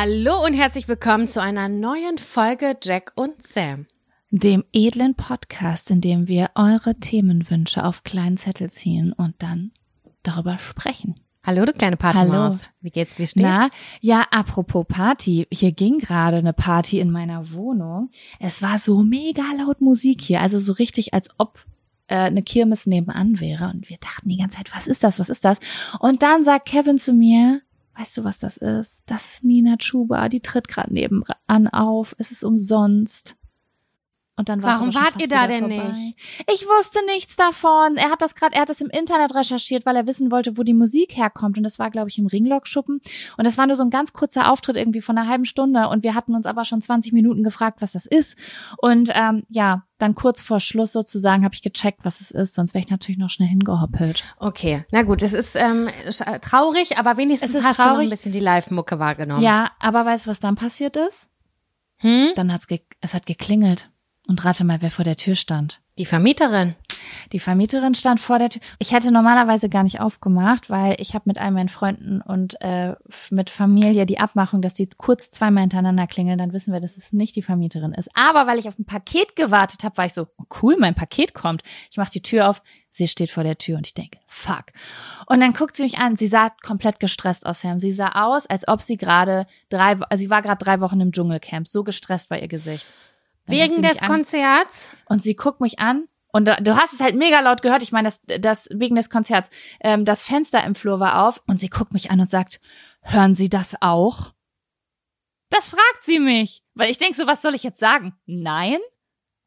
Hallo und herzlich willkommen zu einer neuen Folge Jack und Sam. Dem edlen Podcast, in dem wir eure Themenwünsche auf kleinen Zettel ziehen und dann darüber sprechen. Hallo, du kleine Partymaus. Hallo. Wie geht's? Wie steht's? Na, ja, apropos Party. Hier ging gerade eine Party in meiner Wohnung. Es war so mega laut Musik hier. Also so richtig, als ob äh, eine Kirmes nebenan wäre. Und wir dachten die ganze Zeit, was ist das? Was ist das? Und dann sagt Kevin zu mir, weißt du, was das ist? Das ist Nina Chuba. Die tritt gerade nebenan auf. Es ist umsonst. Und dann Warum wart ihr da denn vorbei. nicht? Ich wusste nichts davon. Er hat das gerade, er hat das im Internet recherchiert, weil er wissen wollte, wo die Musik herkommt. Und das war, glaube ich, im Ringlock-Schuppen. Und das war nur so ein ganz kurzer Auftritt irgendwie von einer halben Stunde. Und wir hatten uns aber schon 20 Minuten gefragt, was das ist. Und ähm, ja, dann kurz vor Schluss sozusagen habe ich gecheckt, was es ist. Sonst wäre ich natürlich noch schnell hingehoppelt. Okay, na gut, es ist ähm, sch- traurig, aber wenigstens Es ist hast du noch traurig. ein bisschen die Live-Mucke wahrgenommen. Ja, aber weißt du, was dann passiert ist? Hm? Dann hat's ge es hat geklingelt. Und rate mal, wer vor der Tür stand. Die Vermieterin. Die Vermieterin stand vor der Tür. Ich hätte normalerweise gar nicht aufgemacht, weil ich habe mit all meinen Freunden und äh, mit Familie die Abmachung, dass die kurz zweimal hintereinander klingeln, dann wissen wir, dass es nicht die Vermieterin ist. Aber weil ich auf ein Paket gewartet habe, war ich so, oh cool, mein Paket kommt. Ich mache die Tür auf, sie steht vor der Tür und ich denke, fuck. Und dann guckt sie mich an, sie sah komplett gestresst aus, Sam. Sie sah aus, als ob sie gerade drei, also sie war gerade drei Wochen im Dschungelcamp. So gestresst war ihr Gesicht. Wegen des Konzerts? und sie guckt mich an und du, hast es halt mega laut gehört. Ich meine, das, das wegen des Konzerts. Ähm, das Fenster im Flur war auf und sie guckt mich an und sagt: Hören Sie das auch? Das fragt sie mich, weil ich denk so, was soll ich jetzt sagen? Nein?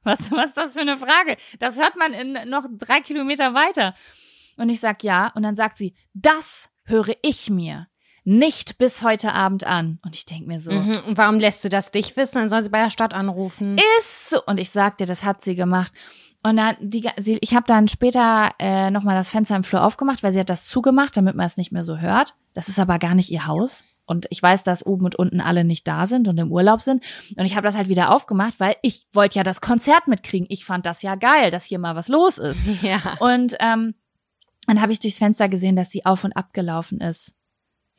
Was, was ist das für eine Frage? Das hört man in noch drei Kilometer weiter. Und ich sag ja und dann sagt sie: Das höre ich mir nicht bis heute Abend an. Und ich denk mir so: Mhm. Und warum lässt du das dich wissen? Dann soll sie bei der Stadt anrufen. ist so. Und ich sagte, das hat sie gemacht. Und dann, die, sie, ich habe dann später äh, nochmal das Fenster im Flur aufgemacht, weil sie hat das zugemacht, damit man es nicht mehr so hört. Das ist aber gar nicht ihr Haus. Und ich weiß, dass oben und unten alle nicht da sind und im Urlaub sind. Und ich habe das halt wieder aufgemacht, weil ich wollte ja das Konzert mitkriegen. Ich fand das ja geil, dass hier mal was los ist. ja. Und ähm, dann habe ich durchs Fenster gesehen, dass sie auf und ab gelaufen ist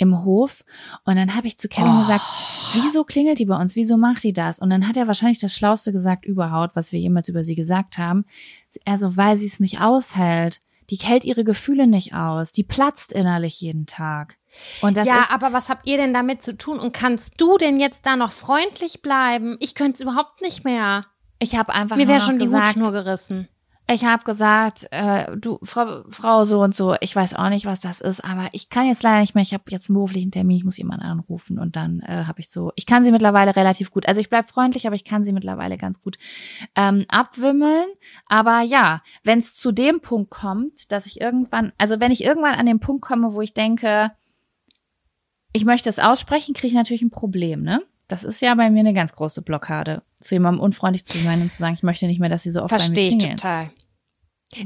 im Hof. Und dann habe ich zu Kevin Oh. gesagt, wieso klingelt die bei uns? Wieso macht die das? Und dann hat er wahrscheinlich das Schlauste gesagt überhaupt, was wir jemals über sie gesagt haben. Also, weil sie es nicht aushält. Die hält ihre Gefühle nicht aus. Die platzt innerlich jeden Tag. Und das ja, ist, aber was habt ihr denn damit zu tun? Und kannst du denn jetzt da noch freundlich bleiben? Ich könnte es überhaupt nicht mehr. ich habe einfach Mir wäre schon die gesagt, Hutschnur gerissen. Ich habe gesagt, äh, du, Frau, Frau so und so, ich weiß auch nicht, was das ist, aber ich kann jetzt leider nicht mehr, ich habe jetzt einen beruflichen Termin, ich muss jemanden anrufen und dann äh, habe ich so, ich kann sie mittlerweile relativ gut, also ich bleib freundlich, aber ich kann sie mittlerweile ganz gut ähm, abwimmeln. Aber ja, wenn es zu dem Punkt kommt, dass ich irgendwann, also wenn ich irgendwann an den Punkt komme, wo ich denke, ich möchte es aussprechen, kriege ich natürlich ein Problem, ne? Das ist ja bei mir eine ganz große Blockade, zu jemandem unfreundlich zu sein und zu sagen, ich möchte nicht mehr, dass sie so oft bei mir Verstehe ich klingeln. total.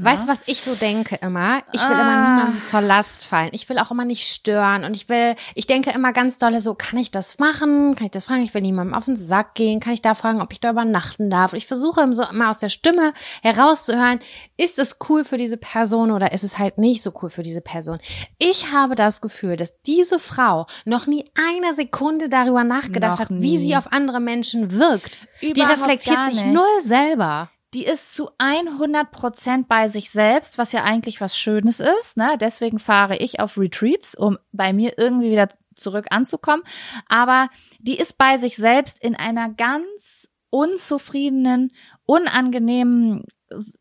Weißt du, was ich so denke immer? Ich will Ah. immer niemandem zur Last fallen. Ich will auch immer nicht stören. Und ich will, ich denke immer ganz dolle so, kann ich das machen? Kann ich das fragen? Ich will niemandem auf den Sack gehen. Kann ich da fragen, ob ich da übernachten darf? Ich versuche so immer aus der Stimme herauszuhören, ist es cool für diese Person oder ist es halt nicht so cool für diese Person? Ich habe das Gefühl, dass diese Frau noch nie eine Sekunde darüber nachgedacht Noch hat, wie nie. sie auf andere Menschen wirkt. Die Überhaupt reflektiert gar sich null selber. Die ist zu 100 Prozent bei sich selbst, was ja eigentlich was Schönes ist. Ne? Deswegen fahre ich auf Retreats, um bei mir irgendwie wieder zurück anzukommen. Aber die ist bei sich selbst in einer ganz unzufriedenen, unangenehmen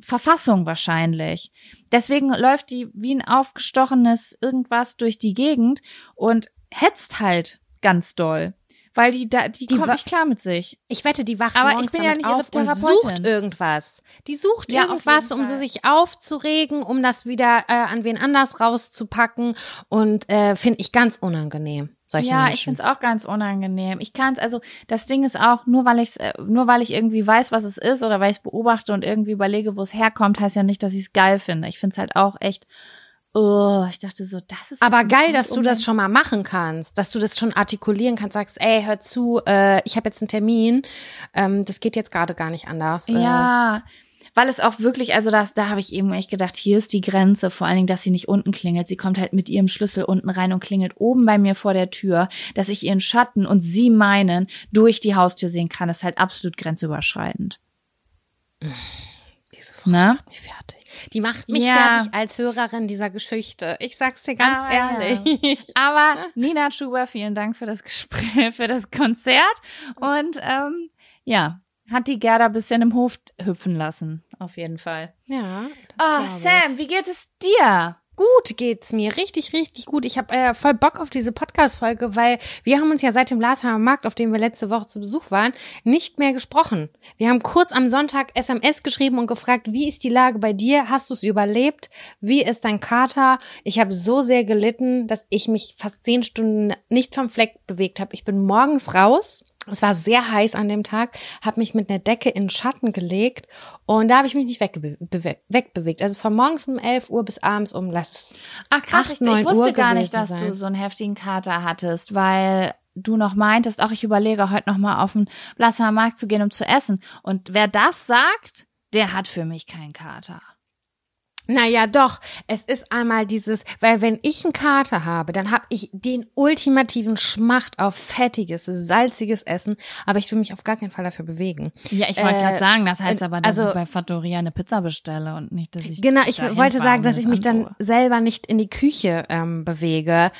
Verfassung wahrscheinlich. Deswegen läuft die wie ein aufgestochenes irgendwas durch die Gegend und hetzt halt ganz doll. Weil die da, die, Die kommt nicht klar mit sich. Ich wette, die wacht Aber ich morgens bin ja nicht ihre auf und sucht irgendwas. Die sucht Ja, irgendwas, um sie sich aufzuregen, um das wieder äh, an wen anders rauszupacken und äh, finde ich ganz unangenehm. Solche ja, ich Menschen. find's auch ganz unangenehm. Ich kann's, also das Ding ist auch, nur weil ich's, äh, nur weil ich irgendwie weiß, was es ist oder weil ich's beobachte und irgendwie überlege, wo es herkommt, heißt ja nicht, dass ich's geil finde. Ich find's halt auch echt, oh, ich dachte so, das ist aber geil, dass du das schon mal machen kannst, dass du das schon artikulieren kannst, sagst, ey, hör zu, äh, ich habe jetzt einen Termin, ähm, das geht jetzt gerade gar nicht anders. Äh, Ja, weil es auch wirklich, also das, da habe ich eben echt gedacht, hier ist die Grenze, vor allen Dingen, dass sie nicht unten klingelt. Sie kommt halt mit ihrem Schlüssel unten rein und klingelt oben bei mir vor der Tür, dass ich ihren Schatten und sie meinen durch die Haustür sehen kann, ist halt absolut grenzüberschreitend. Diese Frau macht mich fertig. Die macht mich Ja. fertig als Hörerin dieser Geschichte. Ich sag's dir ganz Ah, ehrlich. Aber Nina Schuber, vielen Dank für das Gespräch, für das Konzert. Und ähm, ja, hat die Gerda ein bisschen im Hof hüpfen lassen, auf jeden Fall. Ja. Das ich. Sam, wie geht es dir? Gut geht's mir, richtig, richtig gut. Ich habe äh, voll Bock auf diese Podcast-Folge, weil wir haben uns ja seit dem Glasheimer Markt, auf dem wir letzte Woche zu Besuch waren, nicht mehr gesprochen. Wir haben kurz am Sonntag SMS geschrieben und gefragt, wie ist die Lage bei dir? Hast du es überlebt? Wie ist dein Kater? Ich habe so sehr gelitten, dass ich mich fast zehn Stunden nicht vom Fleck bewegt habe. Ich bin morgens raus. Es war sehr heiß an dem Tag, habe mich mit einer Decke in den Schatten gelegt und da habe ich mich nicht wegbe bewe- wegbewegt. Also von morgens um 11 Uhr bis abends um, lass es Ach krass, Acht, ich, ich wusste Uhr gar nicht, dass sein. du so einen heftigen Kater hattest, weil du noch meintest, auch ich überlege heute noch mal auf den Blasser Markt zu gehen, um zu essen. Und wer das sagt, der hat für mich keinen Kater. Naja, doch. Es ist einmal dieses, weil wenn ich einen Kater habe, dann habe ich den ultimativen Schmacht auf fettiges, salziges Essen, aber ich will mich auf gar keinen Fall dafür bewegen. Ja, ich wollte Äh, gerade sagen, das heißt aber, dass also- ich bei Fattoria eine Pizza bestelle und nicht, dass ich Genau, ich wollte sagen, dass ich mich dann antue. selber nicht in die Küche ähm, bewege.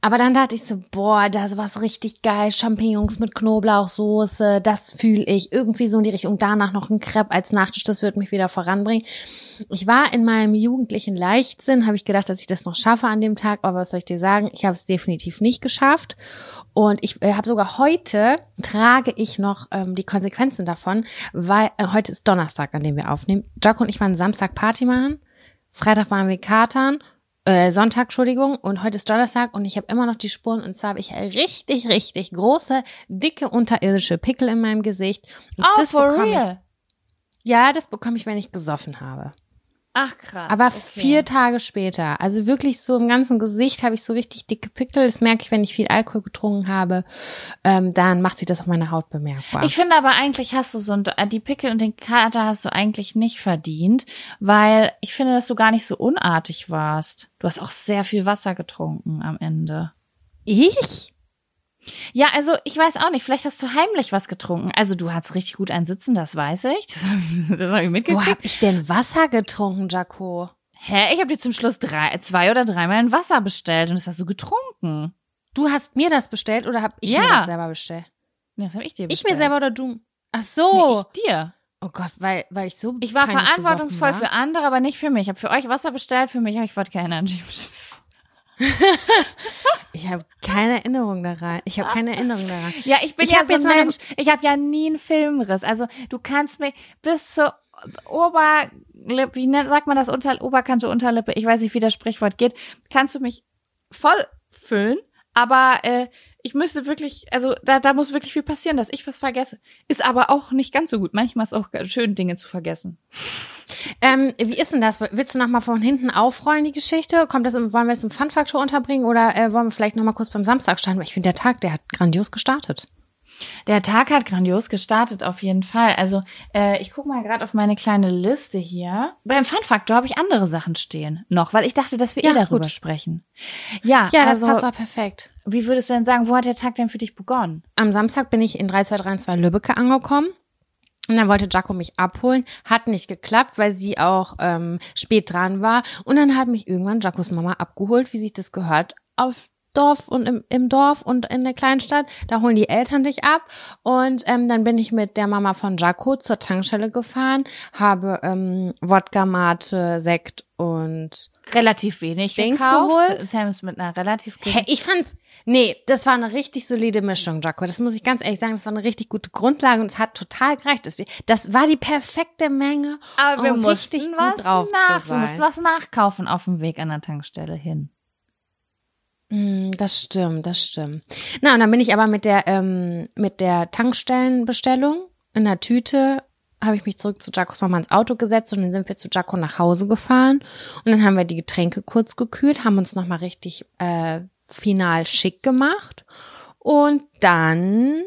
Aber dann dachte ich so, boah, da ist was richtig geil, Champignons mit Knoblauchsoße, das fühle ich. Irgendwie so in die Richtung. Danach noch ein Crepe als Nachtisch, das wird mich wieder voranbringen. Ich war in meinem jugendlichen Leichtsinn, habe ich gedacht, dass ich das noch schaffe an dem Tag, aber was soll ich dir sagen? Ich habe es definitiv nicht geschafft. Und ich äh, habe sogar heute, trage ich noch ähm, die Konsequenzen davon, weil äh, heute ist Donnerstag, an dem wir aufnehmen. Jaco und ich waren Samstag Party machen. Freitag waren wir Katern, äh, Sonntag, Entschuldigung, und heute ist Donnerstag und ich habe immer noch die Spuren und zwar habe ich richtig, richtig große, dicke, unterirdische Pickel in meinem Gesicht. Und Oh, das for real? Ich, ja, das bekomme ich, wenn ich gesoffen habe. Ach krass. Aber okay. vier Tage später, also wirklich so im ganzen Gesicht habe ich so richtig dicke Pickel. Das merke ich, wenn ich viel Alkohol getrunken habe. Ähm, dann macht sich das auf meiner Haut bemerkbar. Ich finde aber eigentlich hast du so ein, äh, die Pickel und den Kater hast du eigentlich nicht verdient, weil ich finde, dass du gar nicht so unartig warst. Du hast auch sehr viel Wasser getrunken am Ende. Ich? Ja, also ich weiß auch nicht, vielleicht hast du heimlich was getrunken. Also du hast richtig gut ein Sitzen, das weiß ich. Das habe ich, das hab ich Wo mitgekriegt. hab ich denn Wasser getrunken, Jaco? Hä? Ich habe dir zum Schluss drei, zwei oder dreimal ein Wasser bestellt und das hast du getrunken. Du hast mir das bestellt oder hab ich Ja. mir das selber bestellt? Nee, das habe ich dir Ich bestellt. mir selber oder du? Ach Nee, so. ich dir. oh Gott, weil, weil ich so. Ich war verantwortungsvoll besoffen für andere, aber nicht für mich. Ich habe für euch Wasser bestellt, für mich habe ich Wodka Energy bestellt. Ich habe keine Erinnerung daran. Ich habe keine Erinnerung daran. Ja, ich bin Ich ja so ein Mensch. Ich habe ja nie einen Filmriss. Also du kannst mir bis zur Oberlippe, wie nennt, sagt man das, Unter, Oberkante, Unterlippe, ich weiß nicht, wie das Sprichwort geht, kannst du mich voll füllen, aber äh, ich müsste wirklich, also da, da muss wirklich viel passieren, dass ich was vergesse. Ist aber auch nicht ganz so gut. Manchmal ist auch schön, Dinge zu vergessen. Ähm, wie ist denn das? Willst du noch mal von hinten aufrollen, die Geschichte? Kommt das im, wollen wir das im Fun-Faktor unterbringen oder äh, wollen wir vielleicht noch mal kurz beim Samstag starten? Weil ich finde, der Tag, der hat grandios gestartet. Der Tag hat grandios gestartet, auf jeden Fall. Also äh, ich gucke mal gerade auf meine kleine Liste hier. Beim Fun-Faktor habe ich andere Sachen stehen noch, weil ich dachte, dass wir Ja, eh darüber gut. sprechen. Ja, Ja, das also passt auch perfekt. wie würdest du denn sagen, wo hat der Tag denn für dich begonnen? Am Samstag bin ich in 3232 Lübbecke angekommen. Und dann wollte Jaco mich abholen, hat nicht geklappt, weil sie auch ähm, spät dran war. Und dann hat mich irgendwann Jacos Mama abgeholt, wie sich das gehört, auf Dorf und im, im Dorf und in der Kleinstadt. Da holen die Eltern dich ab. Und ähm, dann bin ich mit der Mama von Jaco zur Tankstelle gefahren, habe ähm, Wodka, Mate, Sekt und Relativ wenig Dings gekauft. geholt? Sam ist mit einer relativ Hey, ich fand's, nee, das war eine richtig solide Mischung, Jaco. Das muss ich ganz ehrlich sagen. Das war eine richtig gute Grundlage und es hat total gereicht. Das, war die perfekte Menge. aber wir um mussten richtig gut was drauf zu nach, wir sein. mussten was nachkaufen auf dem Weg an der Tankstelle hin. Mm, Das stimmt, das stimmt. Na, und dann bin ich aber mit der, ähm, mit der Tankstellenbestellung in der Tüte habe ich mich zurück zu Jacos Mama ins Auto gesetzt und dann sind wir zu Jaco nach Hause gefahren und dann haben wir die Getränke kurz gekühlt, haben uns nochmal richtig äh, final schick gemacht und dann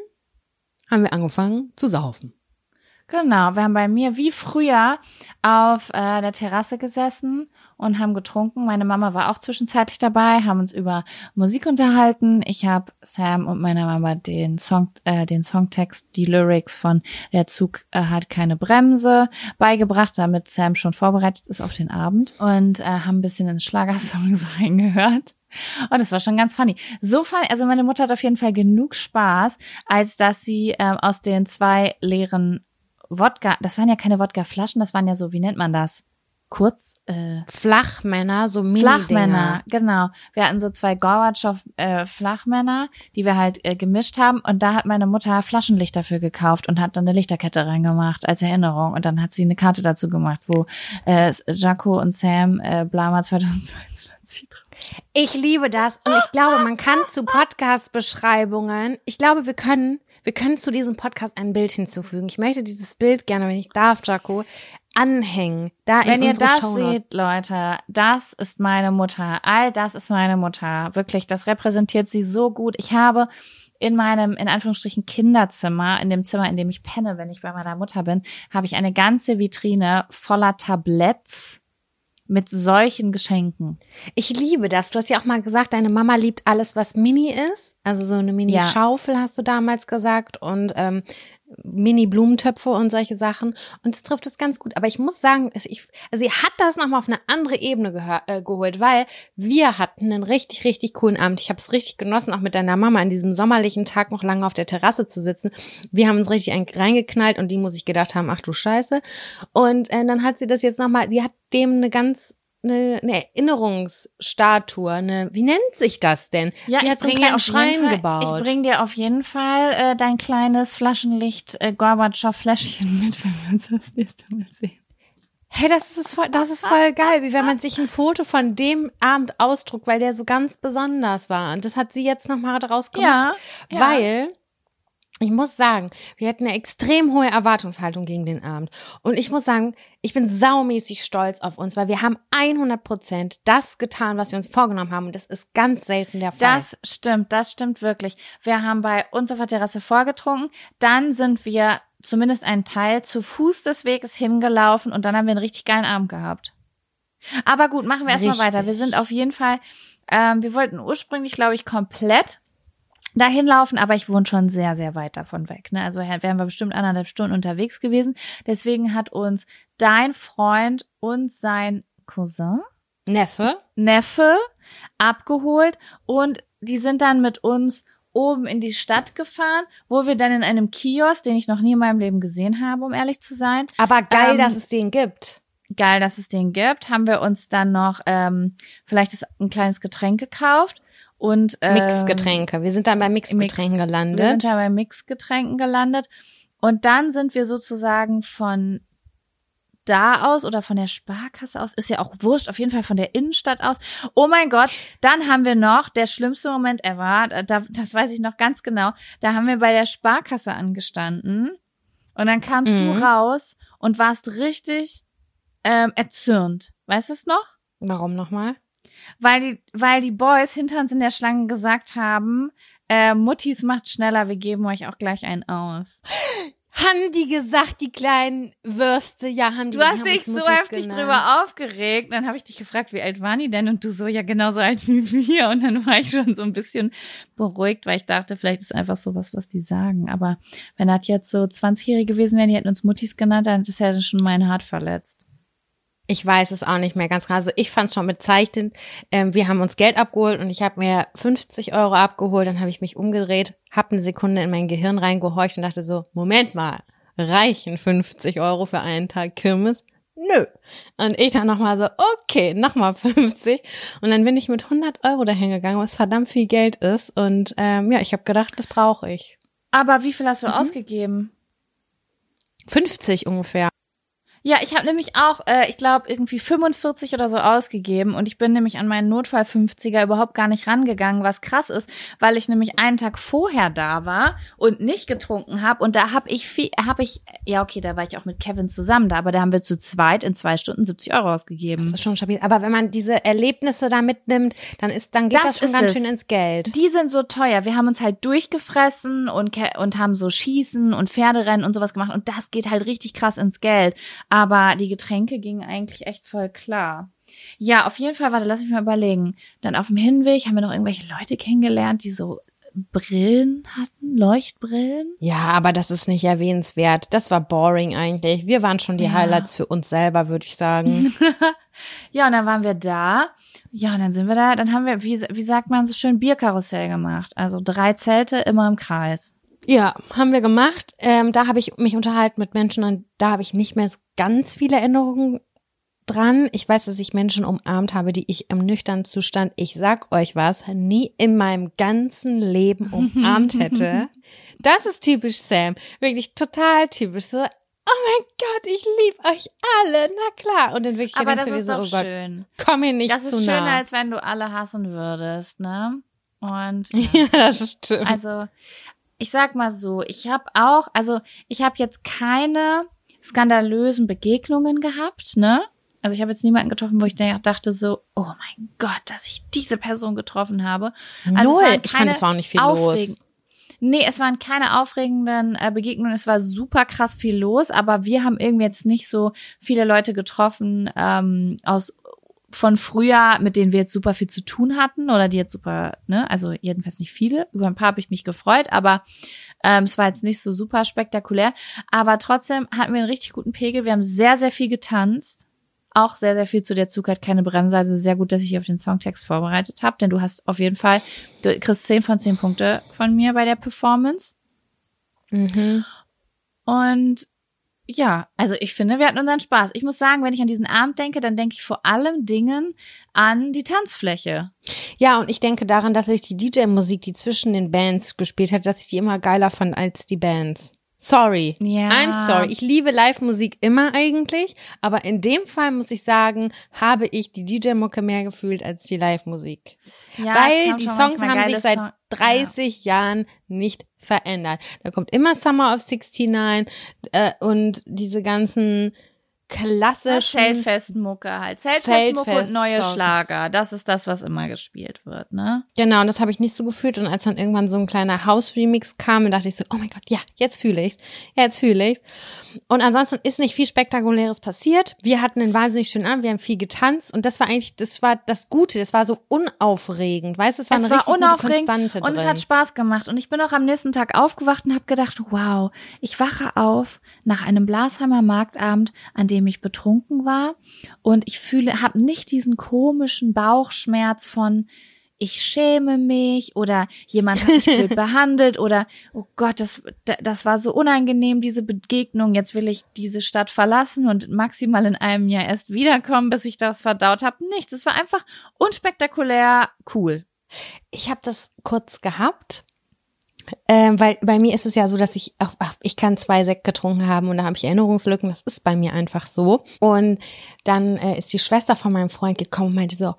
haben wir angefangen zu saufen. Genau, wir haben bei mir wie früher auf äh, der Terrasse gesessen und haben getrunken. Meine Mama war auch zwischenzeitlich dabei, haben uns über Musik unterhalten. Ich habe Sam und meiner Mama den Song, äh, den Songtext, die Lyrics von Der Zug äh, hat keine Bremse beigebracht, damit Sam schon vorbereitet ist auf den Abend und äh, haben ein bisschen in Schlagersongs reingehört. Und das war schon ganz funny. So funny, also meine Mutter hat auf jeden Fall genug Spaß, als dass sie ähm, aus den zwei leeren Wodka, das waren ja keine Wodka-Flaschen, das waren ja so, wie nennt man das? Kurz, äh, Flachmänner, so mini Flachmänner, genau. Wir hatten so zwei Gorbatschow äh, die wir halt äh, gemischt haben und da hat meine Mutter Flaschenlicht dafür gekauft und hat dann eine Lichterkette reingemacht als Erinnerung und dann hat sie eine Karte dazu gemacht, wo äh, Jaco und Sam äh, Blama 2022 drauf. Ich liebe das und ich glaube, man kann zu Podcast-Beschreibungen, ich glaube, wir können, wir können zu diesem Podcast ein Bild hinzufügen. Ich möchte dieses Bild gerne, wenn ich darf, Jaco, anhängen. Da Wenn ihr das seht, Leute, das ist meine Mutter. All das ist meine Mutter. Wirklich, das repräsentiert sie so gut. Ich habe in meinem, in Anführungsstrichen, Kinderzimmer, in dem Zimmer, in dem ich penne, wenn ich bei meiner Mutter bin, habe ich eine ganze Vitrine voller Tabletts mit solchen Geschenken. Ich liebe das. Du hast ja auch mal gesagt, deine Mama liebt alles, was Mini ist. Also so eine Mini-Schaufel hast du damals gesagt und ähm, Mini-Blumentöpfe und solche Sachen. Und es trifft es ganz gut. Aber ich muss sagen, ich, also sie hat das nochmal auf eine andere Ebene äh, geholt, weil wir hatten einen richtig, richtig coolen Abend. Ich habe es richtig genossen, auch mit deiner Mama an diesem sommerlichen Tag noch lange auf der Terrasse zu sitzen. Wir haben uns richtig ein- reingeknallt und die muss ich gedacht haben, ach du Scheiße. Und äh, dann hat sie das jetzt nochmal, sie hat dem eine ganz eine, eine Erinnerungsstatue, eine, wie nennt sich das denn? sie hat so einen kleinen Schrein Fall, gebaut. Ich bring dir auf jeden Fall äh, dein kleines Flaschenlicht äh, Gorbatschow-Fläschchen mit, wenn wir uns das nächste Mal sehen. Hey, das ist voll, das ist voll geil, wie wenn man sich ein Foto von dem Abend ausdruckt, weil der so ganz besonders war. Und das hat sie jetzt nochmal daraus gemacht. ja. Weil, ich muss sagen, wir hatten eine extrem hohe Erwartungshaltung gegen den Abend. Und ich muss sagen, ich bin saumäßig stolz auf uns, weil wir haben 100 Prozent das getan, was wir uns vorgenommen haben. Und das ist ganz selten der Fall. Das stimmt, das stimmt wirklich. Wir haben bei uns auf der Terrasse vorgetrunken, dann sind wir zumindest einen Teil zu Fuß des Weges hingelaufen und dann haben wir einen richtig geilen Abend gehabt. Aber gut, machen wir erstmal weiter. Wir sind auf jeden Fall ähm, wir wollten ursprünglich, glaube ich, komplett dahin laufen, aber ich wohne schon sehr, sehr weit davon weg. Ne? Also wären wir bestimmt anderthalb Stunden unterwegs gewesen. Deswegen hat uns dein Freund und sein Cousin, Neffe, Neffe abgeholt und die sind dann mit uns oben in die Stadt gefahren, wo wir dann in einem Kiosk, den ich noch nie in meinem Leben gesehen habe, um ehrlich zu sein. Aber geil, Ähm, dass es den gibt. Geil, dass es den gibt. Haben wir uns dann noch ähm, vielleicht ein kleines Getränk gekauft und ähm, Mixgetränke. Wir sind dann bei Mixgetränken Wir sind gelandet. da bei Mixgetränken gelandet. Und dann sind wir sozusagen von da aus oder von der Sparkasse aus, ist ja auch wurscht, auf jeden Fall von der Innenstadt aus. Oh mein Gott, dann haben wir noch, der schlimmste Moment ever, da, das weiß ich noch ganz genau, da haben wir bei der Sparkasse angestanden und dann kamst Mhm. du raus und warst richtig ähm, erzürnt. Weißt du es noch? Warum nochmal? Weil die, weil die Boys hinter uns in der Schlange gesagt haben, äh, Muttis macht schneller, wir geben euch auch gleich einen aus. Haben die gesagt, die kleinen Würste? Ja, haben die Du hast dich so heftig genannt. drüber aufgeregt. Dann habe ich dich gefragt, wie alt waren die denn? Und du so, ja, genauso alt wie wir. Und dann war ich schon so ein bisschen beruhigt, weil ich dachte, vielleicht ist einfach sowas, was die sagen. Aber wenn das jetzt so 20-Jährige gewesen wären, die hätten uns Muttis genannt, dann ist ja schon mein Hart verletzt. Ich weiß es auch nicht mehr ganz genau. Also ich fand es schon bezeichnend. Ähm, wir haben uns Geld abgeholt und ich habe mir 50 Euro abgeholt. Dann habe ich mich umgedreht, habe eine Sekunde in mein Gehirn reingehorcht und dachte so, Moment mal, reichen 50 Euro für einen Tag Kirmes? Nö. Und ich dann nochmal so, okay, nochmal 50. Und dann bin ich mit 100 Euro dahin gegangen, was verdammt viel Geld ist. Und ähm, ja, ich habe gedacht, das brauche ich. Aber wie viel hast du ausgegeben? 50 ungefähr. Ja, ich habe nämlich auch, äh, ich glaube, irgendwie 45 oder so ausgegeben und ich bin nämlich an meinen Notfall 50er überhaupt gar nicht rangegangen, was krass ist, weil ich nämlich einen Tag vorher da war und nicht getrunken habe und da habe ich viel, habe ich, ja okay, da war ich auch mit Kevin zusammen da, aber da haben wir zu zweit in zwei Stunden 70 Euro ausgegeben. Das ist schon stabil. Aber wenn man diese Erlebnisse da mitnimmt, dann ist, dann geht Das das, schon ganz es. schön ins Geld. Die sind so teuer. Wir haben uns halt durchgefressen und, und haben so Schießen und Pferderennen und sowas gemacht. Und das geht halt richtig krass ins Geld. Aber die Getränke gingen eigentlich echt voll klar. Ja, auf jeden Fall, warte, lass mich mal überlegen. Dann auf dem Hinweg haben wir noch irgendwelche Leute kennengelernt, die so Brillen hatten, Leuchtbrillen. Ja, aber das ist nicht erwähnenswert. Das war boring eigentlich. Wir waren schon die Ja. Highlights für uns selber, würde ich sagen. Ja, und dann waren wir da. Ja, und dann sind wir da, dann haben wir, wie, wie sagt man so schön, Bierkarussell gemacht. Also drei Zelte immer im Kreis. Ja, haben wir gemacht. Ähm, da habe ich mich unterhalten mit Menschen und da habe ich nicht mehr so ganz viele Erinnerungen dran. Ich weiß, dass ich Menschen umarmt habe, die ich im nüchternen Zustand, ich sag euch was, nie in meinem ganzen Leben umarmt hätte. Das ist typisch Sam. Wirklich total typisch. So, oh mein Gott, ich liebe euch alle. Na klar. Und dann wirklich Aber denkst das ist so, doch oh Gott, schön. komm mir nicht Das zu ist schöner, nah. als wenn du alle hassen würdest, ne? Und ja, das stimmt. also ich sag mal so, ich habe auch, also ich habe jetzt keine skandalösen Begegnungen gehabt, ne? Also ich habe jetzt niemanden getroffen, wo ich da- dachte so, oh mein Gott, dass ich diese Person getroffen habe. Also Null. ich fand, es war auch nicht viel los. Nee, es waren keine aufregenden äh, Begegnungen, es war super krass viel los, aber wir haben irgendwie jetzt nicht so viele Leute getroffen ähm, aus von früher, mit denen wir jetzt super viel zu tun hatten oder die jetzt super, ne, also jedenfalls nicht viele. Über ein paar habe ich mich gefreut, aber ähm, es war jetzt nicht so super spektakulär. Aber trotzdem hatten wir einen richtig guten Pegel. Wir haben sehr, sehr viel getanzt. Auch sehr, sehr viel zu der Zug hat keine Bremse. Also sehr gut, dass ich auf den Songtext vorbereitet habe, denn du hast auf jeden Fall, du kriegst 10 von 10 Punkte von mir bei der Performance. Mhm. Und ja, also ich finde, wir hatten unseren Spaß. Ich muss sagen, wenn ich an diesen Abend denke, dann denke ich vor allem Dingen an die Tanzfläche. Ja, und ich denke daran, dass ich die DJ-Musik, die zwischen den Bands gespielt hat, dass ich die immer geiler fand als die Bands. Sorry. Ja. I'm sorry. Ich liebe Live-Musik immer eigentlich, aber in dem Fall muss ich sagen, habe ich die DJ-Mucke mehr gefühlt als die Live-Musik. Ja, Weil die Songs haben sich seit Song- 30 Jahren nicht verändert. Da kommt immer Summer of 69 äh, und diese ganzen klassischen Zeltfestmucke halt. Zeltfestmucke und neue Zeltfest-Songs. Schlager. Das ist das, was immer gespielt wird, ne? Genau, und das habe ich nicht so gefühlt. Und als dann irgendwann so ein kleiner House-Remix kam, dachte ich so, oh mein Gott, ja, jetzt fühle ich's. Ja, jetzt fühle ich's. Und ansonsten ist nicht viel Spektakuläres passiert. Wir hatten einen wahnsinnig schönen Abend, wir haben viel getanzt und das war eigentlich, das war das Gute, das war so unaufregend. Weißt du, es war es eine war richtig unaufregend gute Konstante und drin. es hat Spaß gemacht. Und ich bin auch am nächsten Tag aufgewacht und habe gedacht, wow, ich wache auf nach einem Blasheimer Marktabend, an dem ich betrunken war und ich fühle, habe nicht diesen komischen Bauchschmerz von ich schäme mich oder jemand hat mich blöd behandelt oder oh Gott, das, das war so unangenehm, diese Begegnung. Jetzt will ich diese Stadt verlassen und maximal in einem Jahr erst wiederkommen, bis ich das verdaut habe. Nichts. Es war einfach unspektakulär cool. Ich habe das kurz gehabt, ähm, weil bei mir ist es ja so, dass ich, ach, ach, ich kann zwei Sekt getrunken haben und da habe ich Erinnerungslücken. Das ist bei mir einfach so. Und dann äh, ist die Schwester von meinem Freund gekommen und meinte so,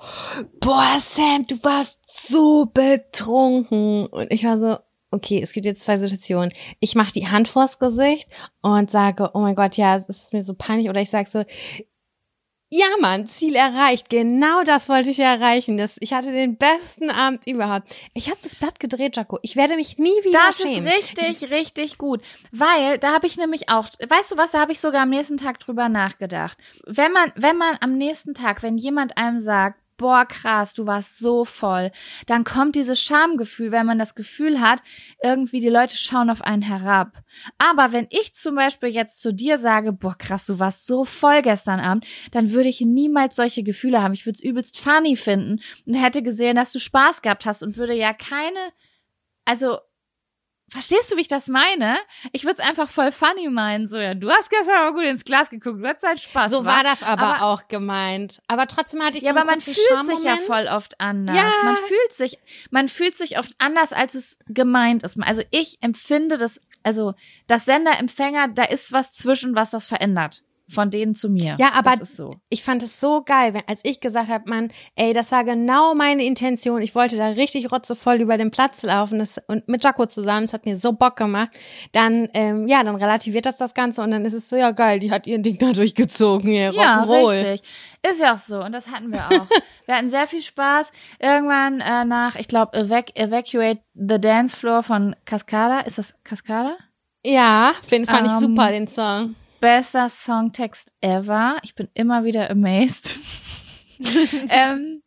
boah, Sam, du warst so betrunken. Und ich war so, okay, es gibt jetzt zwei Situationen. Ich mache die Hand vors Gesicht und sage, oh mein Gott, ja, es ist mir so peinlich. Oder ich sage so, ja, Mann, Ziel erreicht. Genau das wollte ich erreichen. Das, ich hatte den besten Abend überhaupt. Ich habe das Blatt gedreht, Jaco. Ich werde mich nie wieder Das schämen. ist richtig, richtig gut. Weil da habe ich nämlich auch, weißt du was, da habe ich sogar am nächsten Tag drüber nachgedacht. Wenn man, wenn man am nächsten Tag, wenn jemand einem sagt, boah, krass, du warst so voll, dann kommt dieses Schamgefühl, wenn man das Gefühl hat, irgendwie die Leute schauen auf einen herab. Aber wenn ich zum Beispiel jetzt zu dir sage, boah, krass, du warst so voll gestern Abend, dann würde ich niemals solche Gefühle haben. Ich würde es übelst funny finden und hätte gesehen, dass du Spaß gehabt hast und würde ja keine, also Verstehst du, wie ich das meine? Ich würde es einfach voll funny meinen. So, ja, du hast gestern aber gut ins Glas geguckt, du hattest halt Spaß. so wa? war das aber, Aber- auch gemeint. Aber trotzdem hatte ich Ja, so aber man fühlt sich ja voll oft anders. Ja. Man fühlt sich, man fühlt sich oft anders, als es gemeint ist. Also ich empfinde das, also das Sender-Empfänger, da ist was zwischen, was das verändert. Von denen zu mir. Ja, aber so. ich fand es so geil, wenn, als ich gesagt habe, Mann, ey, das war genau meine Intention. Ich wollte da richtig rotzevoll über den Platz laufen das, und mit Jaco zusammen. Es hat mir so Bock gemacht. Dann, ähm, ja, dann relativiert das das Ganze und dann ist es so, ja geil, die hat ihren Ding da durchgezogen. Hier, Ja, richtig. Ist ja auch so. Und das hatten wir auch. wir hatten sehr viel Spaß. Irgendwann äh, nach, ich glaube, Evac Evacuate the Dance Floor von Cascada. Ist das Cascada? Ja, den fand ich Ähm, super, den Song. Bester Songtext ever. Ich bin immer wieder amazed. ähm,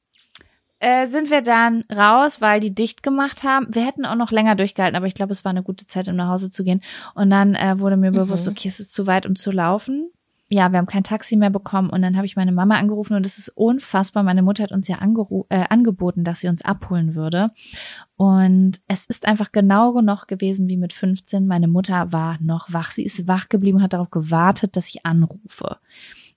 äh, sind wir dann raus, weil die dicht gemacht haben. Wir hätten auch noch länger durchgehalten, aber ich glaube, es war eine gute Zeit, um nach Hause zu gehen. Und dann äh, wurde mir Mhm. bewusst, okay, es ist zu weit, um zu laufen. Ja, wir haben kein Taxi mehr bekommen und dann habe ich meine Mama angerufen und es ist unfassbar. Meine Mutter hat uns ja angeru äh, angeboten, dass sie uns abholen würde. Und es ist einfach genau noch gewesen wie mit 15. Meine Mutter war noch wach. Sie ist wach geblieben und hat darauf gewartet, dass ich anrufe.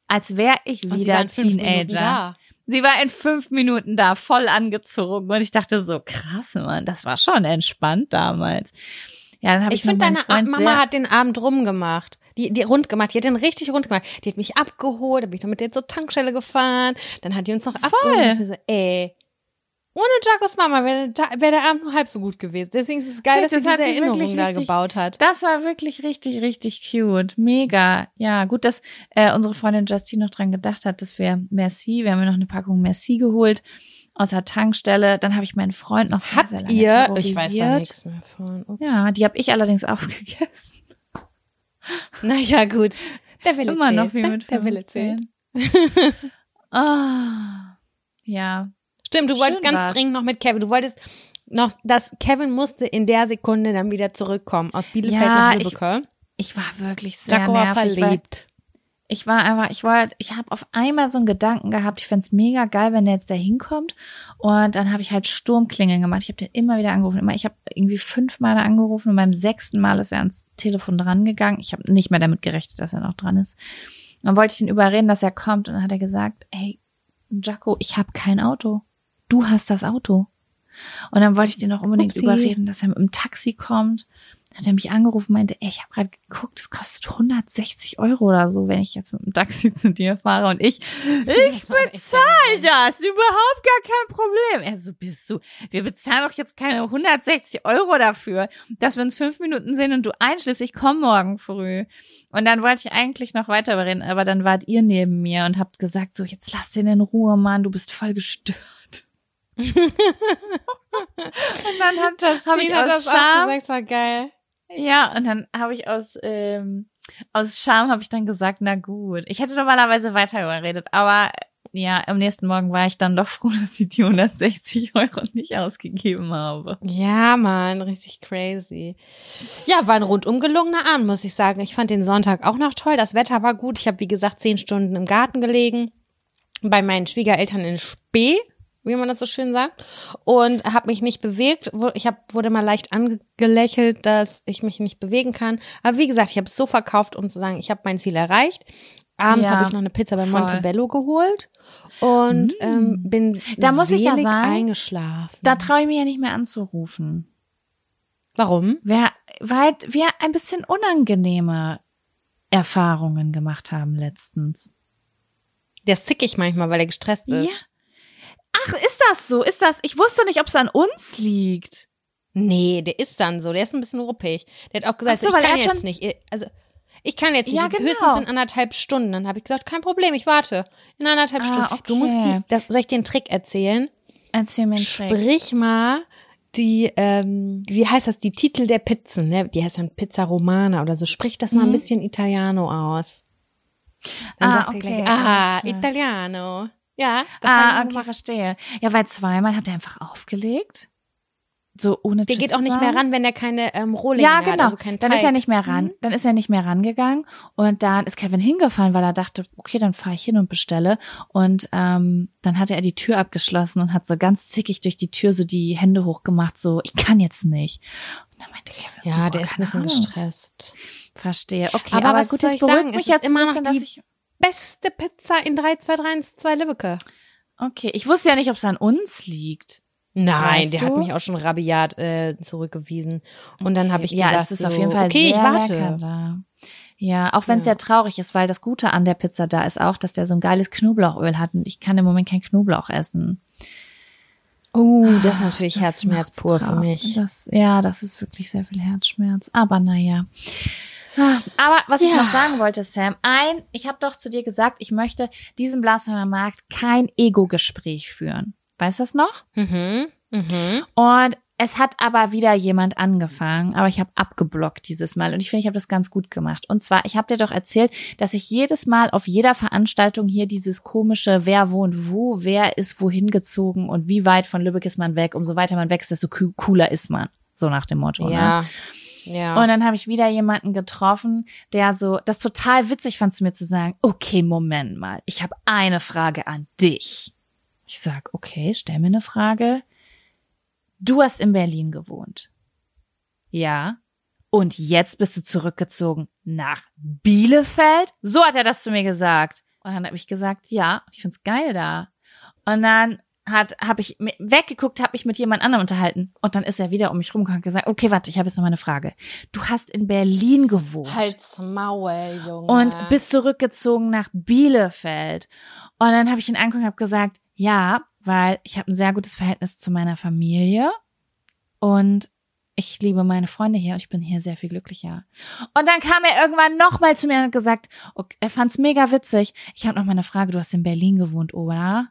Als wäre ich wieder Teenager. Sie war in fünf Minuten da, voll angezogen. Und ich dachte so, krass, Mann, das war schon entspannt damals. Ja, dann habe ich, Ich finde, deine Freund Mama hat den Abend rumgemacht. Die, die rund gemacht. Die hat den richtig rund gemacht. Die hat mich abgeholt, dann bin ich noch mit der zur Tankstelle gefahren. Dann hat die uns noch abgeholt. Ich mir so, ey, ohne Jacos Mama wäre wär der Abend nur halb so gut gewesen. Deswegen ist es geil, dass Das sie diese Erinnerung wirklich da richtig- gebaut hat. Das war wirklich richtig, richtig cute. Mega. Ja, gut, dass äh, unsere Freundin Justine noch dran gedacht hat, dass wir Merci, wir haben ja noch eine Packung Merci geholt aus der Tankstelle. Dann habe ich meinen Freund noch sehr, sehr Habt lange ihr, ich weiß da nichts mehr von. Ups. Ja, die habe ich allerdings aufgegessen. Naja, gut. Der Wille Immer noch wie mit Der Wille zählt. 15. ah, ja. Stimmt, du wolltest Schön ganz war's. dringend noch mit Kevin. Du wolltest noch, dass Kevin musste in der Sekunde dann wieder zurückkommen aus Bielefeld Ja, nach ich- Lübeck. Ich war wirklich sehr nervig. verliebt. Ich war einfach, ich war, ich habe auf einmal so einen Gedanken gehabt, ich fänd's mega geil, wenn der jetzt da hinkommt. Und dann habe ich halt Sturmklingeln gemacht. Ich habe den immer wieder angerufen. Immer, ich habe irgendwie fünfmal angerufen und beim sechsten Mal ist er ans Telefon dran gegangen. Ich habe nicht mehr damit gerechnet, dass er noch dran ist. Und dann wollte ich ihn überreden, dass er kommt. Und dann hat er gesagt, hey, Jaco, ich habe kein Auto. Du hast das Auto. Und dann wollte ich den noch unbedingt Upsi. überreden, dass er mit dem Taxi kommt. Hat er mich angerufen, meinte, ey, ich habe gerade geguckt, es kostet 160 Euro oder so, wenn ich jetzt mit dem Taxi zu dir fahre und ich, ich bezahle das, überhaupt gar kein Problem. Er so, bist du, wir bezahlen doch jetzt keine 160 Euro dafür, dass wir uns fünf Minuten sehen und du einschläfst, ich komme morgen früh. Und dann wollte ich eigentlich noch weiter reden, aber dann wart ihr neben mir und habt gesagt, so, jetzt lass den in Ruhe, Mann, du bist voll gestört. und dann hat das, habe ich aus das Scham, gesagt, war geil. Ja, und dann habe ich aus, ähm, aus Scham habe ich dann gesagt, na gut. Ich hätte normalerweise weiter überredet, aber ja, am nächsten Morgen war ich dann doch froh, dass ich die 160 Euro nicht ausgegeben habe. Ja, Mann, richtig crazy. Ja, war ein rundum gelungener Abend, muss ich sagen. Ich fand den Sonntag auch noch toll. Das Wetter war gut. Ich habe, wie gesagt, zehn Stunden im Garten gelegen. Bei meinen Schwiegereltern in Spee, wie man das so schön sagt. Und habe mich nicht bewegt. Ich hab, wurde mal leicht angelächelt, dass ich mich nicht bewegen kann. Aber wie gesagt, ich habe es so verkauft, um zu sagen, ich habe mein Ziel erreicht. Abends Ja, habe ich noch eine Pizza bei voll. Montebello geholt und Mm. ähm, bin Da muss ich ja sagen, eingeschlafen. Da traue ich mir ja nicht mehr anzurufen. Warum? Wer, weil wir ein bisschen unangenehme Erfahrungen gemacht haben letztens. Der ist zickig manchmal, weil er gestresst ist. Ja. Ach, ist das so? Ist das? Ich wusste nicht, ob es an uns liegt. Nee, der ist dann so. Der ist ein bisschen ruppig. Der hat auch gesagt, so, ich kann er jetzt nicht. Also ich kann jetzt nicht. Ja, genau. Höchstens in anderthalb Stunden. Dann habe ich gesagt, kein Problem, ich warte. In anderthalb Ah, Stunden. Du musst die. okay. Das, soll ich dir einen Trick erzählen? Erzähl mir einen Trick. Sprich mal die, ähm, wie heißt das, die Titel der Pizzen, ne? Die heißt dann Pizza Romana oder so. Sprich das mal ein Mhm. bisschen Italiano aus. Dann Ah, okay, gleich, ah. Italiano. Ja, das Ah, okay, verstehe. Ja, weil zweimal hat er einfach aufgelegt. So ohne Der Tschüss geht auch nicht mehr sagen. ran, wenn er keine ähm, Rohlinge Ja, genau. hat, also kein dann ist er nicht mehr ran. Mhm. Dann ist er nicht mehr rangegangen und dann ist Kevin hingefallen, weil er dachte, okay, dann fahre ich hin und bestelle. Und ähm, dann hatte er die Tür abgeschlossen und hat so ganz zickig durch die Tür so die Hände hochgemacht, so ich kann jetzt nicht. Und dann meinte Kevin, so, Ja, oh, der ist ein bisschen Ahnung. gestresst. Verstehe. Okay, Aber aber, was gut, das ich sagen? beruhigt Es mich jetzt immer noch bisschen, die- ich Beste Pizza in 3, 2, 3, 2 Lübbecke. Okay, ich wusste ja nicht, ob es an uns liegt. Nein, Weißt der du? hat mich auch schon rabiat äh, zurückgewiesen. Und dann habe ich ja, gesagt, es ist so, auf jeden Fall okay, sehr ich warte. lecker da. Ja, auch wenn es Ja. sehr traurig ist, weil das Gute an der Pizza da ist auch, dass der so ein geiles Knoblauchöl hat und ich kann im Moment kein Knoblauch essen. Oh, das ist natürlich Das Herzschmerz pur für traurig. mich. Das, ja, das ist wirklich sehr viel Herzschmerz. Aber naja. Aber was ich Ja. noch sagen wollte, Sam, ein, ich habe doch zu dir gesagt, ich möchte diesem Blasheimer Markt kein Ego-Gespräch führen. Weißt du das noch? Mhm, mhm. Und es hat aber wieder jemand angefangen, aber ich habe abgeblockt dieses Mal und ich finde, ich habe das ganz gut gemacht. Und zwar, ich habe dir doch erzählt, dass ich jedes Mal auf jeder Veranstaltung hier dieses komische, wer wohnt wo, wer ist wohin gezogen und wie weit von Lübeck ist man weg. Umso weiter man wächst, desto coo- cooler ist man. So nach dem Motto. Ne? Ja. Und dann habe ich wieder jemanden getroffen, der so das total witzig fand zu mir zu sagen, okay, Moment mal, ich habe eine Frage an dich. Ich sag, okay, stell mir eine Frage. Du hast in Berlin gewohnt. Ja. Und jetzt bist du zurückgezogen nach Bielefeld? So hat er das zu mir gesagt. Und dann habe ich gesagt, ja, ich find's geil da. Und dann hat habe ich weggeguckt, habe mich mit jemand anderem unterhalten und dann ist er wieder um mich rumgekommen und gesagt, okay, warte, ich habe jetzt noch mal eine Frage. Du hast in Berlin gewohnt Halt's Maul, Junge. und bist zurückgezogen nach Bielefeld. Und dann habe ich ihn angeguckt und habe gesagt, ja, weil ich habe ein sehr gutes Verhältnis zu meiner Familie und ich liebe meine Freunde hier und ich bin hier sehr viel glücklicher. Und dann kam er irgendwann nochmal zu mir und hat gesagt, okay, er fand's mega witzig. Ich habe noch mal eine Frage, du hast in Berlin gewohnt, oder?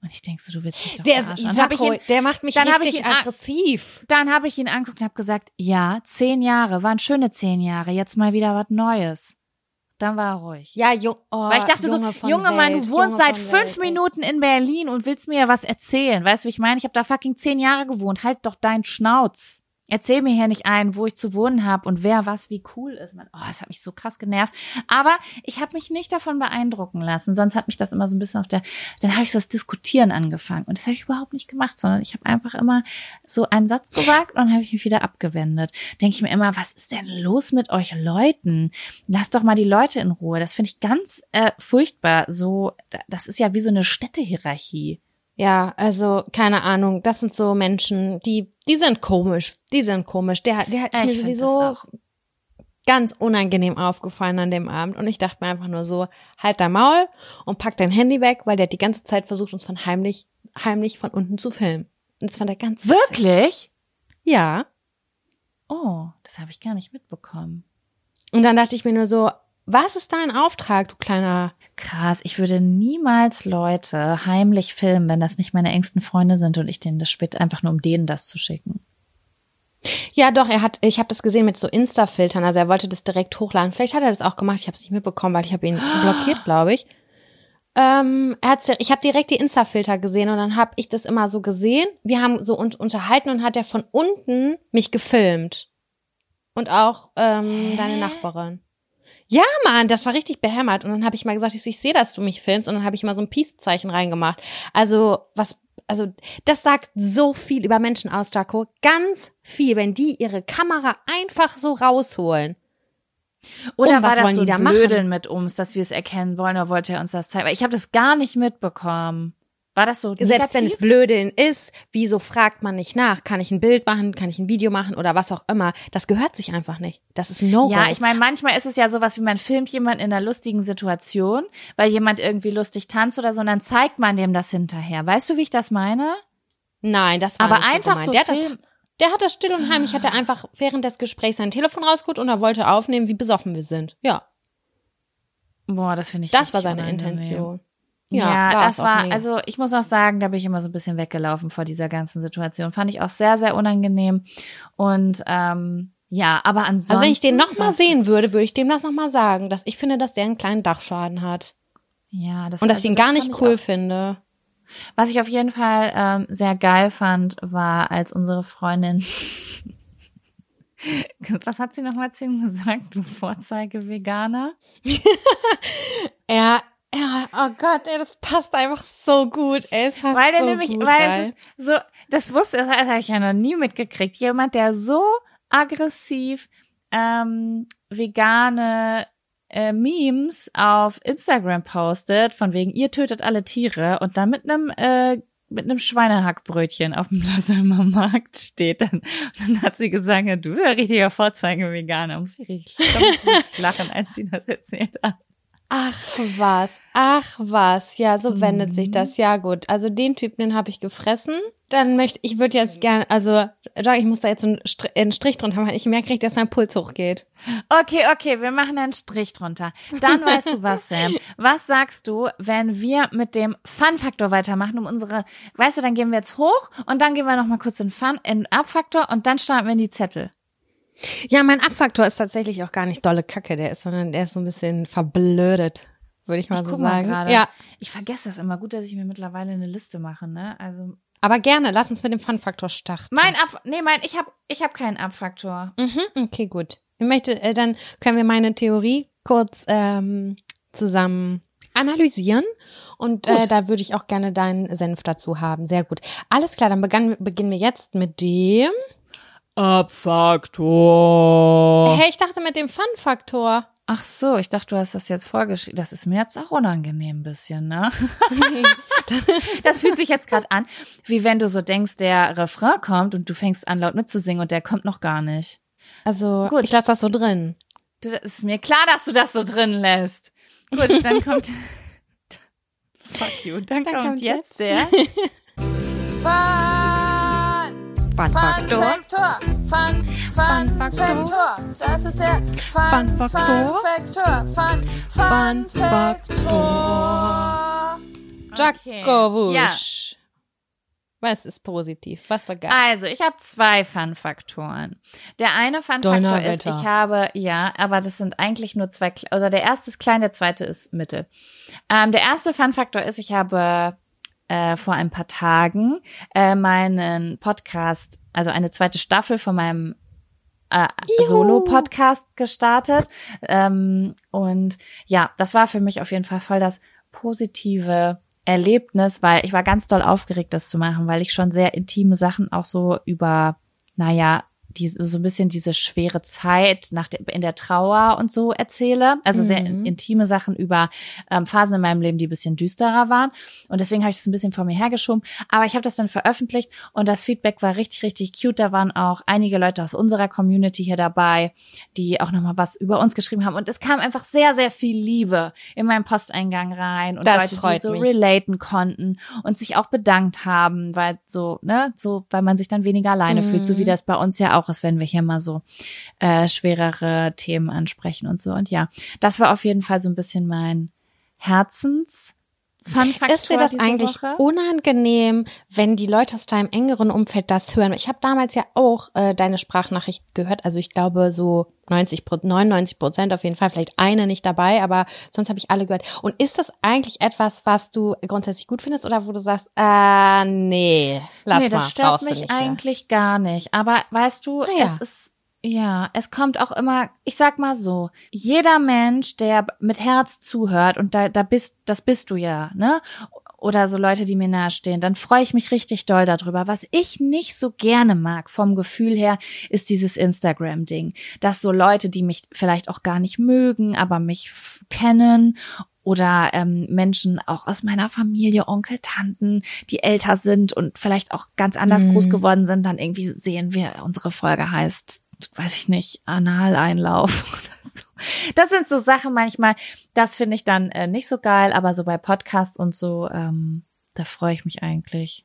Und ich denk so, du willst mich doch der, verarschen. ich Jaco, ihn, der macht mich dann richtig ich ihn aggressiv. dann habe ich ihn angeguckt und habe gesagt, ja, zehn Jahre, waren schöne zehn Jahre, jetzt mal wieder was Neues. Dann war er ruhig. Ja, Jung, oh, Weil ich dachte Junge so, Junge Mann, du wohnst seit fünf Welt. Minuten in Berlin und willst mir ja was erzählen. Weißt du, wie ich meine? Ich habe da fucking zehn Jahre gewohnt. Halt doch deinen Schnauz. Erzähl mir hier nicht ein, wo ich zu wohnen habe und wer was wie cool ist. Man, oh, das hat mich so krass genervt. Aber ich habe mich nicht davon beeindrucken lassen. Sonst hat mich das immer so ein bisschen auf der. Dann habe ich so das Diskutieren angefangen und das habe ich überhaupt nicht gemacht, sondern ich habe einfach immer so einen Satz gesagt und dann habe ich mich wieder abgewendet. Denke ich mir immer, was ist denn los mit euch Leuten? Lasst doch mal die Leute in Ruhe. Das finde ich ganz äh, furchtbar. So, da- das ist ja wie so eine Städtehierarchie. Ja, also keine Ahnung. Das sind so Menschen, die, die sind komisch. Die sind komisch. Der, der hat mir sowieso ganz unangenehm aufgefallen an dem Abend. Und ich dachte mir einfach nur so, halt dein Maul und pack dein Handy weg, weil der die ganze Zeit versucht, uns von heimlich, heimlich von unten zu filmen. Und das fand er ganz witzig. Wirklich? Ja. Oh, das habe ich gar nicht mitbekommen. Und dann dachte ich mir nur so, was ist dein Auftrag, du kleiner Krass, ich würde niemals Leute heimlich filmen, wenn das nicht meine engsten Freunde sind und ich denen das später einfach nur um denen das zu schicken. Ja, doch, er hat, ich habe das gesehen mit so Insta-Filtern, also er wollte das direkt hochladen. Vielleicht hat er das auch gemacht, ich habe es nicht mitbekommen, weil ich habe ihn blockiert, glaube ich. Ähm, er hat's, ich habe direkt die Insta-Filter gesehen und dann habe ich das immer so gesehen. Wir haben so uns unterhalten und hat er von unten mich gefilmt. Und auch ähm, deine Nachbarin. Ja, Mann, das war richtig behämmert. Und dann habe ich mal gesagt, ich, so, ich sehe, dass du mich filmst. Und dann habe ich mal so ein Peace-Zeichen reingemacht. Also, was, also, das sagt so viel über Menschen aus, Jaco. Ganz viel, wenn die ihre Kamera einfach so rausholen. Oder war was das wollen so die da ein machen? Blödeln mit uns, dass wir es erkennen wollen oder wollte er uns das zeigen? Weil ich habe das gar nicht mitbekommen. War das so Selbst wenn es negativ? Blödeln ist, wieso fragt man nicht nach? Kann ich ein Bild machen? Kann ich ein Video machen? Oder was auch immer? Das gehört sich einfach nicht. Das ist no Ja, ich meine, manchmal ist es ja sowas wie man filmt jemanden in einer lustigen Situation, weil jemand irgendwie lustig tanzt oder so, und dann zeigt man dem das hinterher. Weißt du, wie ich das meine? Nein, das war Aber nicht einfach so so gemeint. der, hat film- das, der hat das still und heimlich, hat er einfach während des Gesprächs sein Telefon rausgeholt und er wollte aufnehmen, wie besoffen wir sind. Ja, Boah, das finde ich das war seine unangenehm. Intention. Ja, war's das war, also ich muss auch sagen, da bin ich immer so ein bisschen weggelaufen vor dieser ganzen Situation. Fand ich auch sehr, sehr unangenehm. Und ähm, ja, aber ansonsten. Also wenn ich den noch mal war's- sehen würde, würde ich dem das noch mal sagen, dass ich finde, dass der einen kleinen Dachschaden hat Ja, das und dass also ich ihn gar nicht ich cool finde. was ich auf jeden Fall ähm, sehr geil fand, war, als unsere Freundin. Was hat sie nochmal zu ihm gesagt? Du Vorzeige-Veganer? Ja, ja, oh Gott, ey, das passt einfach so gut, ey, es passt Weil der so nämlich, gut weil rein. es ist so, das wusste, das habe ich ja noch nie mitgekriegt. Jemand, der so aggressiv ähm, vegane äh, Memes auf Instagram postet, von wegen, ihr tötet alle Tiere und dann mit einem äh, mit einem Schweinehackbrötchen auf dem Lassalmer Markt steht. Dann, und dann hat sie gesagt, du bist ja richtiger Vorzeige-Veganer. Muss ich richtig, da muss ich richtig lachen, als sie das erzählt hat. Ach was, ach was, ja, so wendet Mhm. sich das. Ja gut, also den Typen, den habe ich gefressen. Dann möchte ich würde jetzt gerne, also ich muss da jetzt einen Strich, einen Strich drunter machen. Ich merke richtig, dass mein Puls hochgeht. Okay, okay, wir machen einen Strich drunter. Dann weißt du was, Sam. Was sagst du, wenn wir mit dem Fun-Faktor weitermachen, um unsere, weißt du, dann gehen wir jetzt hoch und dann gehen wir nochmal kurz in Fun, in Up-Faktor und dann starten wir in die Zettel. Ja, mein Abfaktor ist tatsächlich auch gar nicht dolle Kacke, der ist, sondern der ist so ein bisschen verblödet, würde ich mal Ich so guck mal sagen. gerade. Ja, Ich vergesse das immer. Gut, dass ich mir mittlerweile eine Liste mache, ne? Also aber gerne, lass uns mit dem Fun-Faktor starten. mein Ab, nee, mein, ich hab, ich hab keinen Up-Faktor. Mhm, okay, gut. Ich möchte, äh, dann können wir meine Theorie kurz ähm, zusammen analysieren und äh, da würde ich auch gerne deinen Senf dazu haben. Sehr gut. Alles klar, dann begann, beginnen wir jetzt mit dem. Up-Faktor. Hey, ich dachte mit dem Fun-Faktor. Ach so, ich dachte, du hast das jetzt vorgeschrieben. Das ist mir jetzt auch unangenehm ein bisschen, ne? Das fühlt sich jetzt gerade an, wie wenn du so denkst, der Refrain kommt und du fängst an laut mitzusingen und der kommt noch gar nicht. Also, Gut. ich lasse das so drin. Du, das ist mir klar, dass du das so drin lässt. Gut, dann kommt Fuck you. Dann, Dann kommt, kommt jetzt der Fun-Faktor. Fun, Fun Faktor. Das ist der Fun Faktor. Faktor. Fun, Fun Faktor. Jakobusch. Ja. Was ist positiv? Was war geil? Also, ich habe zwei Fun-Faktoren. Der eine Fun-Faktor ist, ich habe, ja, aber das sind eigentlich nur zwei, also der erste ist klein, der zweite ist mittel. Ähm, der erste Fun-Faktor ist, ich habe äh, vor ein paar Tagen äh, meinen Podcast, also eine zweite Staffel von meinem äh, Solo-Podcast gestartet. Ähm, und ja, das war für mich auf jeden Fall voll das positive Erlebnis, weil ich war ganz doll aufgeregt, das zu machen, weil ich schon sehr intime Sachen auch so über, naja, die, so ein bisschen diese schwere Zeit nach der, in der Trauer und so erzähle. Also sehr Mhm. intime Sachen über ähm, Phasen in meinem Leben, die ein bisschen düsterer waren. Und deswegen habe ich das ein bisschen vor mir hergeschoben. Aber ich habe das dann veröffentlicht und das Feedback war richtig, richtig cute. Da waren auch einige Leute aus unserer Community hier dabei, die auch nochmal was über uns geschrieben haben. Und es kam einfach sehr, sehr viel Liebe in meinen Posteingang rein und Das Leute, die so mich. relaten konnten und sich auch bedankt haben, weil so, ne, so, weil man sich dann weniger alleine fühlt, so wie Mhm. das bei uns ja auch ist, wenn wir hier mal so äh, schwerere Themen ansprechen und so. Und ja, das war auf jeden Fall so ein bisschen mein Herzens. Fun Faktor Ist dir das eigentlich Woche. unangenehm, wenn die Leute aus deinem engeren Umfeld das hören? Ich habe damals ja auch äh, deine Sprachnachricht gehört. Also ich glaube so 90, Pro- 99 Prozent auf jeden Fall. Vielleicht eine nicht dabei, aber sonst habe ich alle gehört. Und ist das eigentlich etwas, was du grundsätzlich gut findest oder wo du sagst, äh, nee, lass nee, mal, das stört mich eigentlich gar nicht. Aber weißt du, Ah ja. es ist ja, es kommt auch immer, ich sag mal so, jeder Mensch, der mit Herz zuhört und da, da bist, das bist du ja, ne? Oder so Leute, die mir nahestehen, dann freue ich mich richtig doll darüber. Was ich nicht so gerne mag vom Gefühl her, ist dieses Instagram-Ding. Dass so Leute, die mich vielleicht auch gar nicht mögen, aber mich kennen oder ähm, Menschen auch aus meiner Familie, Onkel, Tanten, die älter sind und vielleicht auch ganz anders Mhm. groß geworden sind, dann irgendwie sehen wir, unsere Folge heißt, weiß ich nicht, Analeinlauf oder so. Das sind so Sachen manchmal, das finde ich dann äh, nicht so geil, aber so bei Podcasts und so, ähm, da freue ich mich eigentlich.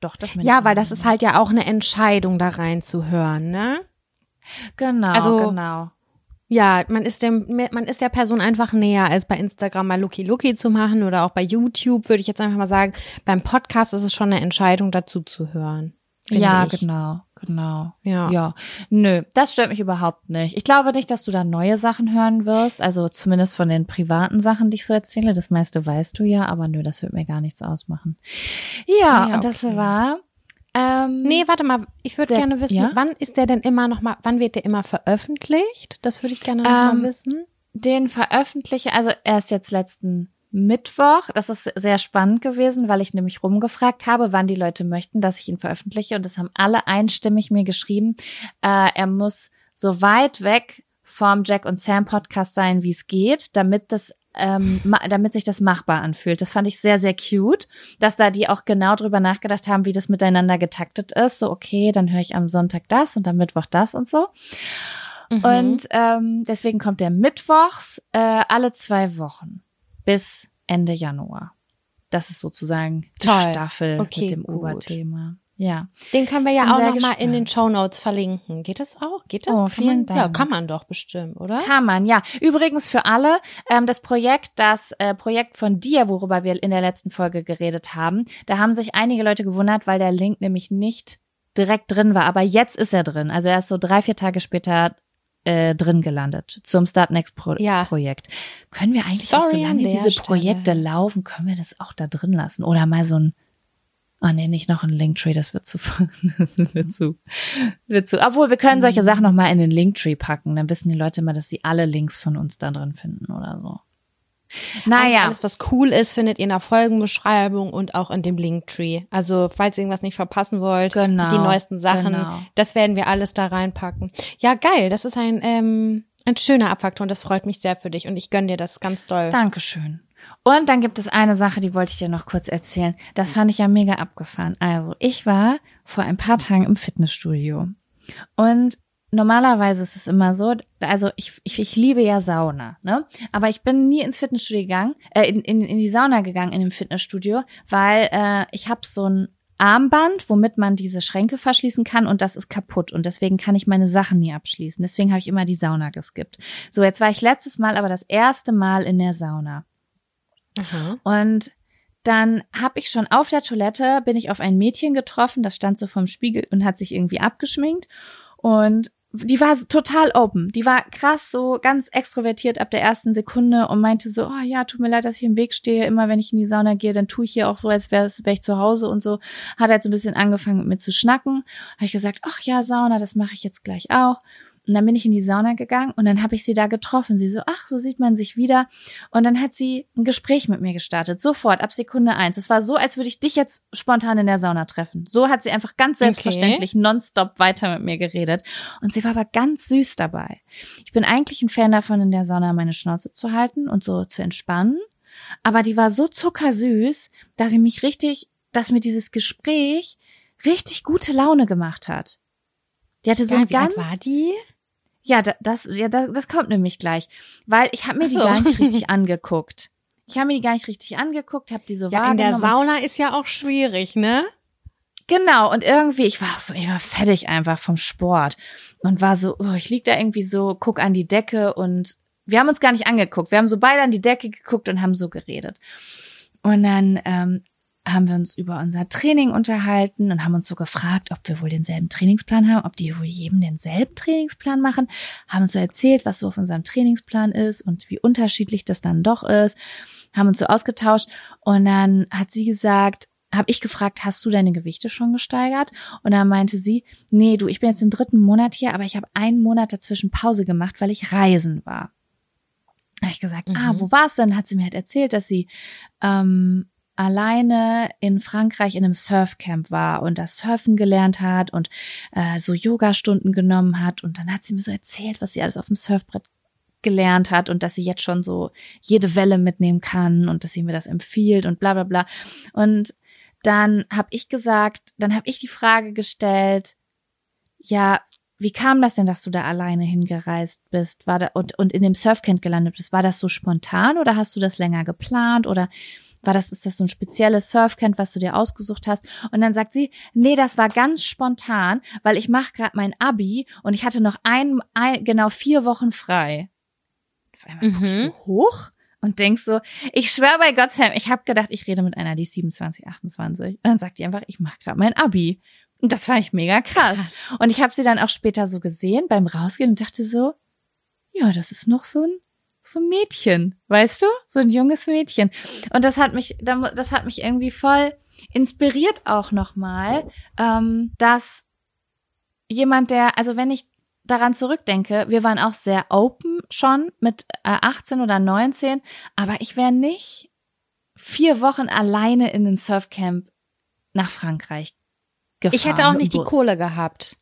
Doch, das Ja, weil das ist halt ja auch eine Entscheidung, da reinzuhören, ne? genau, also- genau. Ja, man ist dem, man ist der Person einfach näher, als bei Instagram mal Lucky Lucky zu machen oder auch bei YouTube, würde ich jetzt einfach mal sagen. Beim Podcast ist es schon eine Entscheidung, dazu zu hören. Ja, ich. genau, genau. Ja. Ja, nö, das stört mich überhaupt nicht. Ich glaube nicht, dass du da neue Sachen hören wirst, also zumindest von den privaten Sachen, die ich so erzähle. Das meiste weißt du ja, aber nö, das wird mir gar nichts ausmachen. Ja, ja, und das war. Ähm, Nee, warte mal, ich würde gerne wissen, ja? wann ist der denn immer noch mal, wann wird der immer veröffentlicht? Das würde ich gerne noch Ähm, mal wissen. den veröffentliche, also er ist jetzt letzten Mittwoch. Das ist sehr spannend gewesen, weil ich nämlich rumgefragt habe, wann die Leute möchten, dass ich ihn veröffentliche. Und das haben alle einstimmig mir geschrieben. Äh, er muss so weit weg vom Jack und Sam Podcast sein, wie es geht, damit das ähm, damit sich das machbar anfühlt. Das fand ich sehr, sehr cute, dass da die auch genau drüber nachgedacht haben, wie das miteinander getaktet ist. So, okay, dann höre ich am Sonntag das und am Mittwoch das und so. Mhm. Und ähm, deswegen kommt der mittwochs äh, alle zwei Wochen bis Ende Januar. Das ist sozusagen die Toll. Staffel Okay, mit dem gut. Oberthema. Ja. den können wir ja bin auch noch mal in den gespannt. Show Notes verlinken. Geht das auch? Geht das? Oh, Kann vielen man, Ja, Dank. kann man doch bestimmt, oder? Kann man, ja. Übrigens für alle, ähm, das Projekt, das äh, Projekt von dir, worüber wir in der letzten Folge geredet haben, da haben sich einige Leute gewundert, weil der Link nämlich nicht direkt drin war. Aber jetzt ist er drin. Also er ist so drei, vier Tage später äh, drin gelandet zum Start Next Pro Ja. Projekt. Können wir eigentlich auch, Sorry an solange diese Stelle. Projekte laufen, können wir das auch da drin lassen? Oder mal so ein Oh nee, nicht noch ein Linktree, das wird zu, das wird zu, wird zu. Obwohl, wir können Mhm. solche Sachen noch mal in den Linktree packen, dann wissen die Leute immer, dass sie alle Links von uns da drin finden oder so. Naja, Alles, was cool ist, findet ihr in der Folgenbeschreibung und auch in dem Linktree. Also, falls ihr irgendwas nicht verpassen wollt, Genau, die neuesten Sachen, genau. das werden wir alles da reinpacken. Ja, geil. Das ist ein, ähm, ein schöner Abfaktor und das freut mich sehr für dich und ich gönn dir das ganz doll. Dankeschön. Und dann gibt es eine Sache, die wollte ich dir noch kurz erzählen. Das fand ich ja mega abgefahren. Also, ich war vor ein paar Tagen im Fitnessstudio. Und normalerweise ist es immer so, also ich, ich, ich liebe ja Sauna, ne? Aber ich bin nie ins Fitnessstudio gegangen, äh, in, in, in die Sauna gegangen in dem Fitnessstudio, weil äh, ich habe so ein Armband, womit man diese Schränke verschließen kann und das ist kaputt und deswegen kann ich meine Sachen nie abschließen. Deswegen habe ich immer die Sauna geskippt. So, jetzt war ich letztes Mal aber das erste Mal in der Sauna. Aha. Und dann habe ich schon auf der Toilette, bin ich auf ein Mädchen getroffen, das stand so vorm Spiegel und hat sich irgendwie abgeschminkt. Und die war total open. Die war krass so ganz extrovertiert ab der ersten Sekunde und meinte so, oh ja, tut mir leid, dass ich im Weg stehe. Immer wenn ich in die Sauna gehe, dann tue ich hier auch so, als wäre wär ich zu Hause und so. Hat halt so ein bisschen angefangen mit mir zu schnacken. Habe ich gesagt, ach ja, Sauna, das mache ich jetzt gleich auch. Und dann bin ich in die Sauna gegangen und dann habe ich sie da getroffen. Sie so, ach, so sieht man sich wieder. Und dann hat sie ein Gespräch mit mir gestartet. Sofort, ab Sekunde eins. Es war so, als würde ich dich jetzt spontan in der Sauna treffen. So hat sie einfach ganz selbstverständlich okay. nonstop weiter mit mir geredet. Und sie war aber ganz süß dabei. Ich bin eigentlich ein Fan davon, in der Sauna meine Schnauze zu halten und so zu entspannen. Aber die war so zuckersüß, dass sie mich richtig, dass mir dieses Gespräch richtig gute Laune gemacht hat. Die hatte so ja, ein ganz. war die? Ja, das, ja, das kommt nämlich gleich, weil ich habe mir so. die gar nicht richtig angeguckt. Ich habe mir die gar nicht richtig angeguckt, habe die so ja, in der Sauna ist ja auch schwierig, ne? Genau, und irgendwie, ich war auch so, ich war fertig einfach vom Sport und war so, oh, ich lieg da irgendwie so, guck an die Decke und wir haben uns gar nicht angeguckt. Wir haben so beide an die Decke geguckt und haben so geredet. Und dann ähm, haben wir uns über unser Training unterhalten und haben uns so gefragt, ob wir wohl denselben Trainingsplan haben, ob die wohl jedem denselben Trainingsplan machen, haben uns so erzählt, was so auf unserem Trainingsplan ist und wie unterschiedlich das dann doch ist, haben uns so ausgetauscht und dann hat sie gesagt, habe ich gefragt, hast du deine Gewichte schon gesteigert? Und dann meinte sie, nee, du, ich bin jetzt im dritten Monat hier, aber ich habe einen Monat dazwischen Pause gemacht, weil ich reisen war. Da habe ich gesagt, ah, mhm. ah, wo warst du? Dann hat sie mir halt erzählt, dass sie ähm, alleine in Frankreich in einem Surfcamp war und das Surfen gelernt hat und äh, so Yoga-Stunden genommen hat. Und dann hat sie mir so erzählt, was sie alles auf dem Surfbrett gelernt hat und dass sie jetzt schon so jede Welle mitnehmen kann und dass sie mir das empfiehlt und bla bla bla. Und dann habe ich gesagt, dann habe ich die Frage gestellt, ja, wie kam das denn, dass du da alleine hingereist bist? War da und, und in dem Surfcamp gelandet bist? War das so spontan oder hast du das länger geplant oder war das, ist das so ein spezielles Surfcamp, was du dir ausgesucht hast? Und dann sagt sie, nee, das war ganz spontan, weil ich mache gerade mein Abi und ich hatte noch ein, ein genau vier Wochen frei. Auf einmal mhm. ich so hoch und denk so, ich schwöre bei Gott, Sam, ich habe gedacht, ich rede mit einer, die ist 27, 28. Und dann sagt die einfach, ich mache gerade mein Abi. Und das fand ich mega krass. krass. Und ich habe sie dann auch später so gesehen beim Rausgehen und dachte so, ja, das ist noch so ein so ein Mädchen, weißt du? So ein junges Mädchen. Und das hat mich, das hat mich irgendwie voll inspiriert auch nochmal, ähm, dass jemand, der, also wenn ich daran zurückdenke, wir waren auch sehr open schon mit äh, 18 oder 19, aber ich wäre nicht vier Wochen alleine in den Surfcamp nach Frankreich gefahren. Ich hätte auch nicht die Kohle gehabt.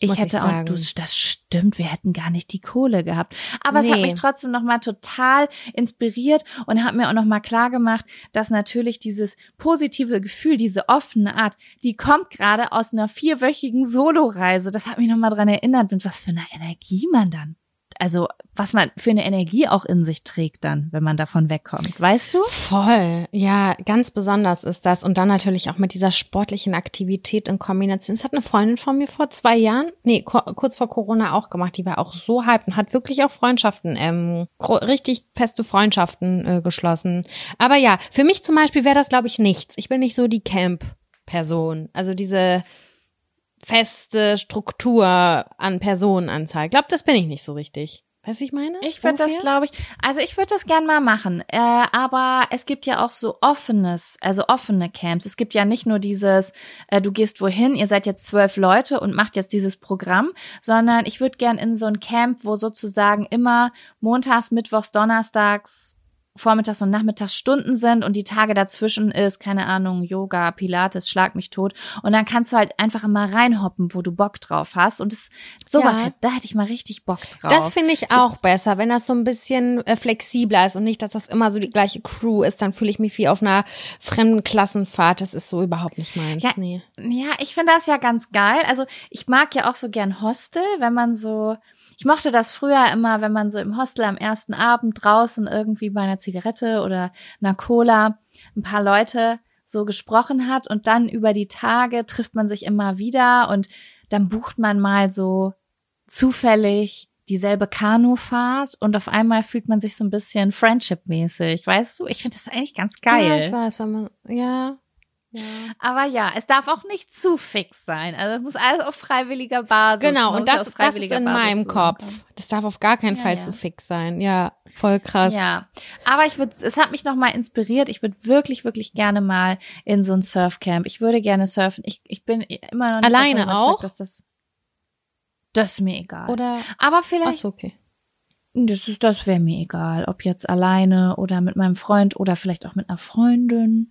Ich hätte ich auch, du, das stimmt, wir hätten gar nicht die Kohle gehabt. Aber nee. es hat mich trotzdem nochmal total inspiriert und hat mir auch nochmal klar gemacht, dass natürlich dieses positive Gefühl, diese offene Art, die kommt gerade aus einer vierwöchigen Soloreise. Das hat mich nochmal dran erinnert, mit was für einer Energie man dann also was man für eine Energie auch in sich trägt dann, wenn man davon wegkommt, weißt du? Voll, ja, ganz besonders ist das und dann natürlich auch mit dieser sportlichen Aktivität in Kombination. Das hat eine Freundin von mir vor zwei Jahren, nee, kurz vor Corona auch gemacht, die war auch so hyped und hat wirklich auch Freundschaften, ähm, richtig feste Freundschaften äh, geschlossen. Aber ja, für mich zum Beispiel wäre das, glaube ich, nichts. Ich bin nicht so die Camp-Person. Also diese feste Struktur an Personenanzahl. Ich glaube, das bin ich nicht so richtig. Weißt du, wie ich meine? Ich würde das, glaube ich, also ich würde das gern mal machen. Äh, aber es gibt ja auch so offenes, also offene Camps. Es gibt ja nicht nur dieses, äh, du gehst wohin, ihr seid jetzt zwölf Leute und macht jetzt dieses Programm, sondern ich würde gern in so ein Camp, wo sozusagen immer montags, mittwochs, donnerstags Vormittags- und Nachmittagsstunden sind und die Tage dazwischen ist, keine Ahnung, Yoga, Pilates, Schlag mich tot. Und dann kannst du halt einfach immer reinhoppen, wo du Bock drauf hast. Und das, sowas, ja. da hätte ich mal richtig Bock drauf. Das finde ich auch Gibt's besser, wenn das so ein bisschen äh, flexibler ist und nicht, dass das immer so die gleiche Crew ist. Dann fühle ich mich wie auf einer fremden Klassenfahrt. Das ist so überhaupt nicht meins. Ja, nee. ja ich finde das ja ganz geil. Also ich mag ja auch so gern Hostel, wenn man so ich mochte das früher immer, wenn man so im Hostel am ersten Abend draußen irgendwie bei einer Zigarette oder einer Cola ein paar Leute so gesprochen hat und dann über die Tage trifft man sich immer wieder und dann bucht man mal so zufällig dieselbe Kanufahrt und auf einmal fühlt man sich so ein bisschen Friendship-mäßig, weißt du? Ich finde das eigentlich ganz geil. Ja, ich weiß, wenn man, ja, ja. Aber ja, es darf auch nicht zu fix sein. Also es muss alles auf freiwilliger Basis. Genau, und das, das ist in Basis meinem Kopf. Das darf auf gar keinen ja, Fall ja. zu fix sein. Ja, voll krass. Ja, aber ich würde, es hat mich noch mal inspiriert. Ich würde wirklich, wirklich gerne mal in so ein Surfcamp. Ich würde gerne surfen. Ich, ich bin immer noch nicht alleine auch. dass das Das ist mir egal. Oder? Aber vielleicht. Ach so, okay. Das, ist- das wäre mir egal, ob jetzt alleine oder mit meinem Freund oder vielleicht auch mit einer Freundin.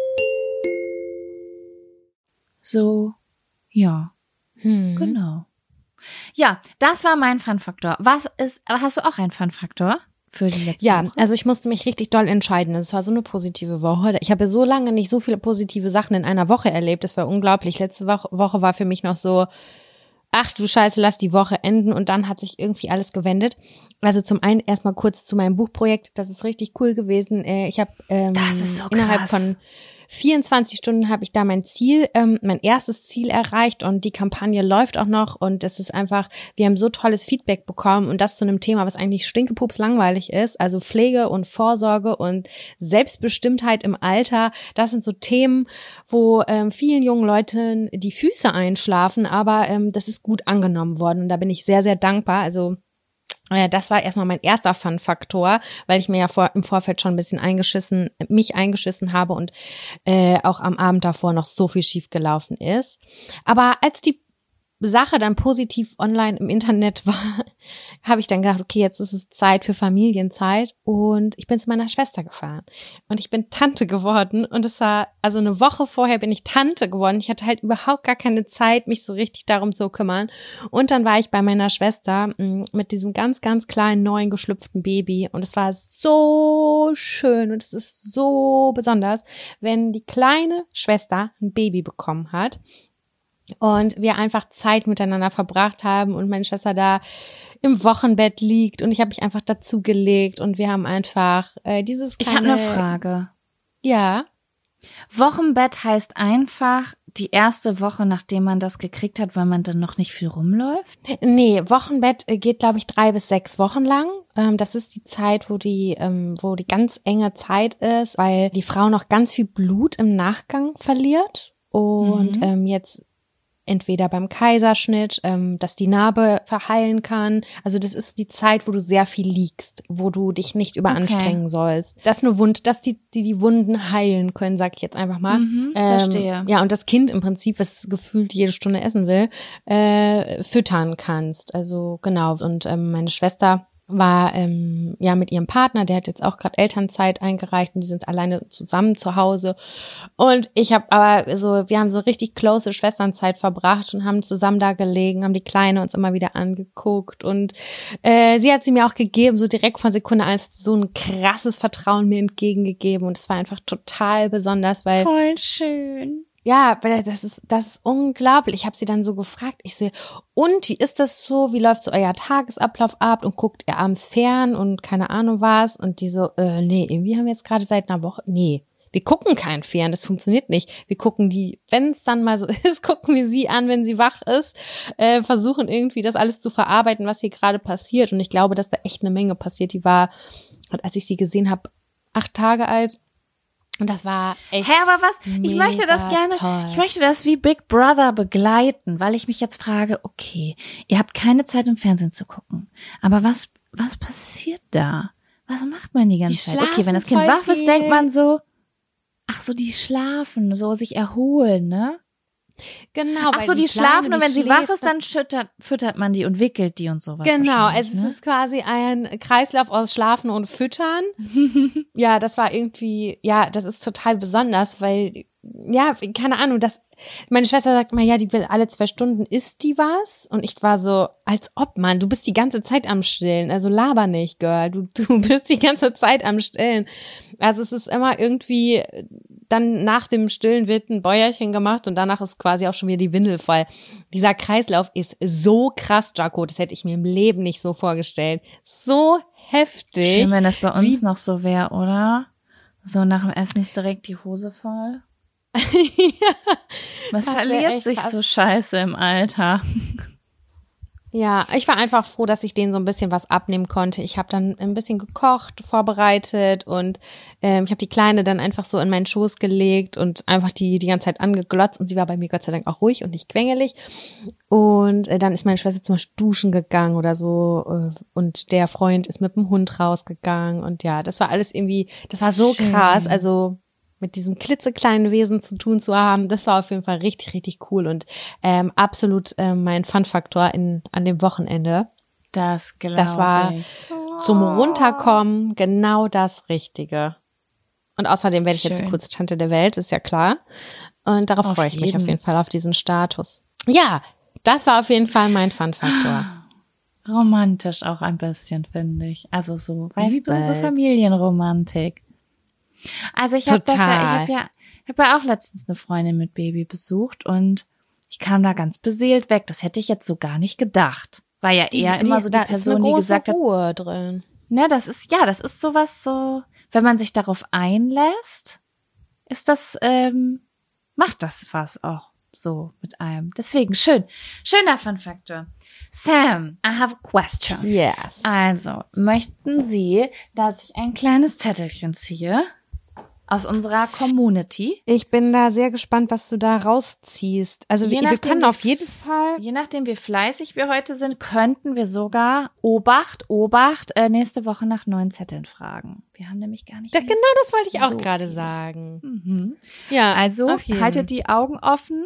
So, ja. Hm. Genau. Ja, das war mein Fun-Faktor. Was ist, hast du auch einen Fun-Faktor für die letzte Ja, Woche? also ich musste mich richtig doll entscheiden. Es war so eine positive Woche. Ich habe so lange nicht so viele positive Sachen in einer Woche erlebt. Das war unglaublich. Letzte Woche, war für mich noch so, ach du Scheiße, lass die Woche enden. Und dann hat sich irgendwie alles gewendet. Also zum einen erstmal kurz zu meinem Buchprojekt. Das ist richtig cool gewesen. Äh, Ich habe ähm, so innerhalb von 24 Stunden habe ich da mein Ziel, ähm, mein erstes Ziel erreicht und die Kampagne läuft auch noch und es ist einfach, wir haben so tolles Feedback bekommen und das zu einem Thema, was eigentlich stinkepups langweilig ist, also Pflege und Vorsorge und Selbstbestimmtheit im Alter, das sind so Themen, wo ähm, vielen jungen Leuten die Füße einschlafen, aber ähm, das ist gut angenommen worden und da bin ich sehr, sehr dankbar, also das war erstmal mein erster Fun-Faktor, weil ich mir ja vor, im Vorfeld schon ein bisschen eingeschissen, mich eingeschissen habe und äh, auch am Abend davor noch so viel schief gelaufen ist. Aber als die Sache dann positiv online im Internet war, habe ich dann gedacht, okay, jetzt ist es Zeit für Familienzeit. Und ich bin zu meiner Schwester gefahren. Und ich bin Tante geworden. Und es war also eine Woche vorher bin ich Tante geworden. Ich hatte halt überhaupt gar keine Zeit, mich so richtig darum zu kümmern. Und dann war ich bei meiner Schwester mh, mit diesem ganz ganz kleinen neuen geschlüpften Baby. Und es war so schön und es ist so besonders, wenn die kleine Schwester ein Baby bekommen hat und wir einfach Zeit miteinander verbracht haben und meine Schwester da im Wochenbett liegt und ich habe mich einfach dazugelegt und wir haben einfach äh, dieses ich kleine habe eine Frage. Ja. Wochenbett heißt einfach die erste Woche, nachdem man das gekriegt hat, weil man dann noch nicht viel rumläuft? Nee, Wochenbett äh, geht, glaube ich, drei bis sechs Wochen lang. Ähm, das ist die Zeit, wo die, ähm, wo die ganz enge Zeit ist, weil die Frau noch ganz viel Blut im Nachgang verliert und Mhm. ähm, jetzt entweder beim Kaiserschnitt, ähm, dass die Narbe verheilen kann. Also das ist die Zeit, wo du sehr viel liegst, wo du dich nicht überanstrengen sollst. Dass eine Wund, dass die, die die Wunden heilen können, sag ich jetzt einfach mal. Mhm, Ähm, verstehe. Ja, und das Kind im Prinzip, was gefühlt jede Stunde essen will, äh, füttern kannst. Also genau. Und ähm, meine Schwester war ähm, ja mit ihrem Partner, der hat jetzt auch gerade Elternzeit eingereicht und die sind alleine zusammen zu Hause. Und ich habe aber so, wir haben so richtig close Schwesternzeit verbracht und haben zusammen da gelegen, haben die Kleine uns immer wieder angeguckt und äh, sie hat sie mir auch gegeben, so direkt von Sekunde eins hat sie so ein krasses Vertrauen mir entgegengegeben und es war einfach total besonders, weil Voll schön. Ja, das ist, das ist unglaublich. Ich habe sie dann so gefragt. Ich so, und wie ist das so? Wie läuft so euer Tagesablauf ab? Und guckt ihr abends fern und keine Ahnung was? Und die so, äh, nee, irgendwie haben wir jetzt gerade seit einer Woche, nee, wir gucken kein Fern, das funktioniert nicht. Wir gucken die, wenn es dann mal so ist, gucken wir sie an, wenn sie wach ist, äh, versuchen irgendwie das alles zu verarbeiten, was hier gerade passiert. Und ich glaube, dass da echt eine Menge passiert. Die war, als ich sie gesehen habe, acht Tage alt Und das war echt. Hä, aber was? Ich möchte das gerne, toll. ich möchte das wie Big Brother begleiten, weil ich mich jetzt frage, okay, ihr habt keine Zeit im Fernsehen zu gucken, aber was, was passiert da? Was macht man die ganze Die Zeit? Okay, wenn das Kind wach ist, denkt man so, ach so, die schlafen, so sich erholen, ne? Genau. Ach so, die, Kleine, schlafen und die wenn sie wach ist, dann schüttert, füttert man die und wickelt die und sowas. Genau, es ne? ist quasi ein Kreislauf aus Schlafen und Füttern. ja, das war irgendwie, ja, das ist total besonders, weil, ja, keine Ahnung, das, meine Schwester sagt immer, ja, die will alle zwei Stunden isst die was. Und ich war so, als ob, Mann, du bist die ganze Zeit am Stillen. Also laber nicht, Girl. Du, du bist die ganze Zeit am Stillen. Also es ist immer irgendwie, dann nach dem Stillen wird ein Bäuerchen gemacht und danach ist quasi auch schon wieder die Windel voll. Dieser Kreislauf ist so krass, Jaco. Das hätte ich mir im Leben nicht so vorgestellt. So heftig. Schön, wenn das bei uns Wie- noch so wäre, oder? So nach dem Essen ist direkt die Hose voll. Was Das wär verliert sich krass. so scheiße im Alter? Ja, ich war einfach froh, dass ich denen so ein bisschen was abnehmen konnte. Ich habe dann ein bisschen gekocht, vorbereitet und ähm, ich habe die Kleine dann einfach so in meinen Schoß gelegt und einfach die die ganze Zeit angeglotzt und sie war bei mir Gott sei Dank auch ruhig und nicht quengelig. Und äh, dann ist meine Schwester zum Beispiel duschen gegangen oder so äh, und der Freund ist mit dem Hund rausgegangen und ja, das war alles irgendwie, das war so Schön. krass. Also mit diesem klitzekleinen Wesen zu tun zu haben, das war auf jeden Fall richtig, richtig cool und ähm, absolut ähm, mein Fun-Faktor in an dem Wochenende. Das glaube Das war ich. Zum Runterkommen genau das Richtige. Und außerdem werde ich jetzt Schön. die kurze Tante der Welt, ist ja klar. Und darauf Auf freue ich mich jeden. auf jeden Fall auf diesen Status. Ja, das war auf jeden Fall mein Fun-Faktor. Romantisch auch ein bisschen, finde ich. Also so, weißt du, so. Familienromantik. Also ich habe das ja, ich habe ja, ich habe ja auch letztens eine Freundin mit Baby besucht und ich kam da ganz beseelt weg. Das hätte ich jetzt so gar nicht gedacht. War ja eher immer so die da ist Person, die gesagt hat, Ruhe drin. Ne, das ist, ja, das ist sowas so, wenn man sich darauf einlässt, ist das, ähm, macht das was auch so mit einem. Deswegen schön. Schöner Fun-Faktor. Sam, I have a question. Yes. Also, möchten Sie, dass ich ein kleines Zettelchen ziehe aus unserer Community? Ich bin da sehr gespannt, was du da rausziehst. Also Je wir, wir nachdem, können auf jeden Fall. Je nachdem, wie fleißig wir heute sind, könnten wir sogar Obacht, Obacht, äh, nächste Woche nach neuen Zetteln fragen. Wir haben nämlich gar nicht. Mehr- genau das wollte ich auch So gerade viel. sagen. Mhm. Ja, Also haltet die Augen offen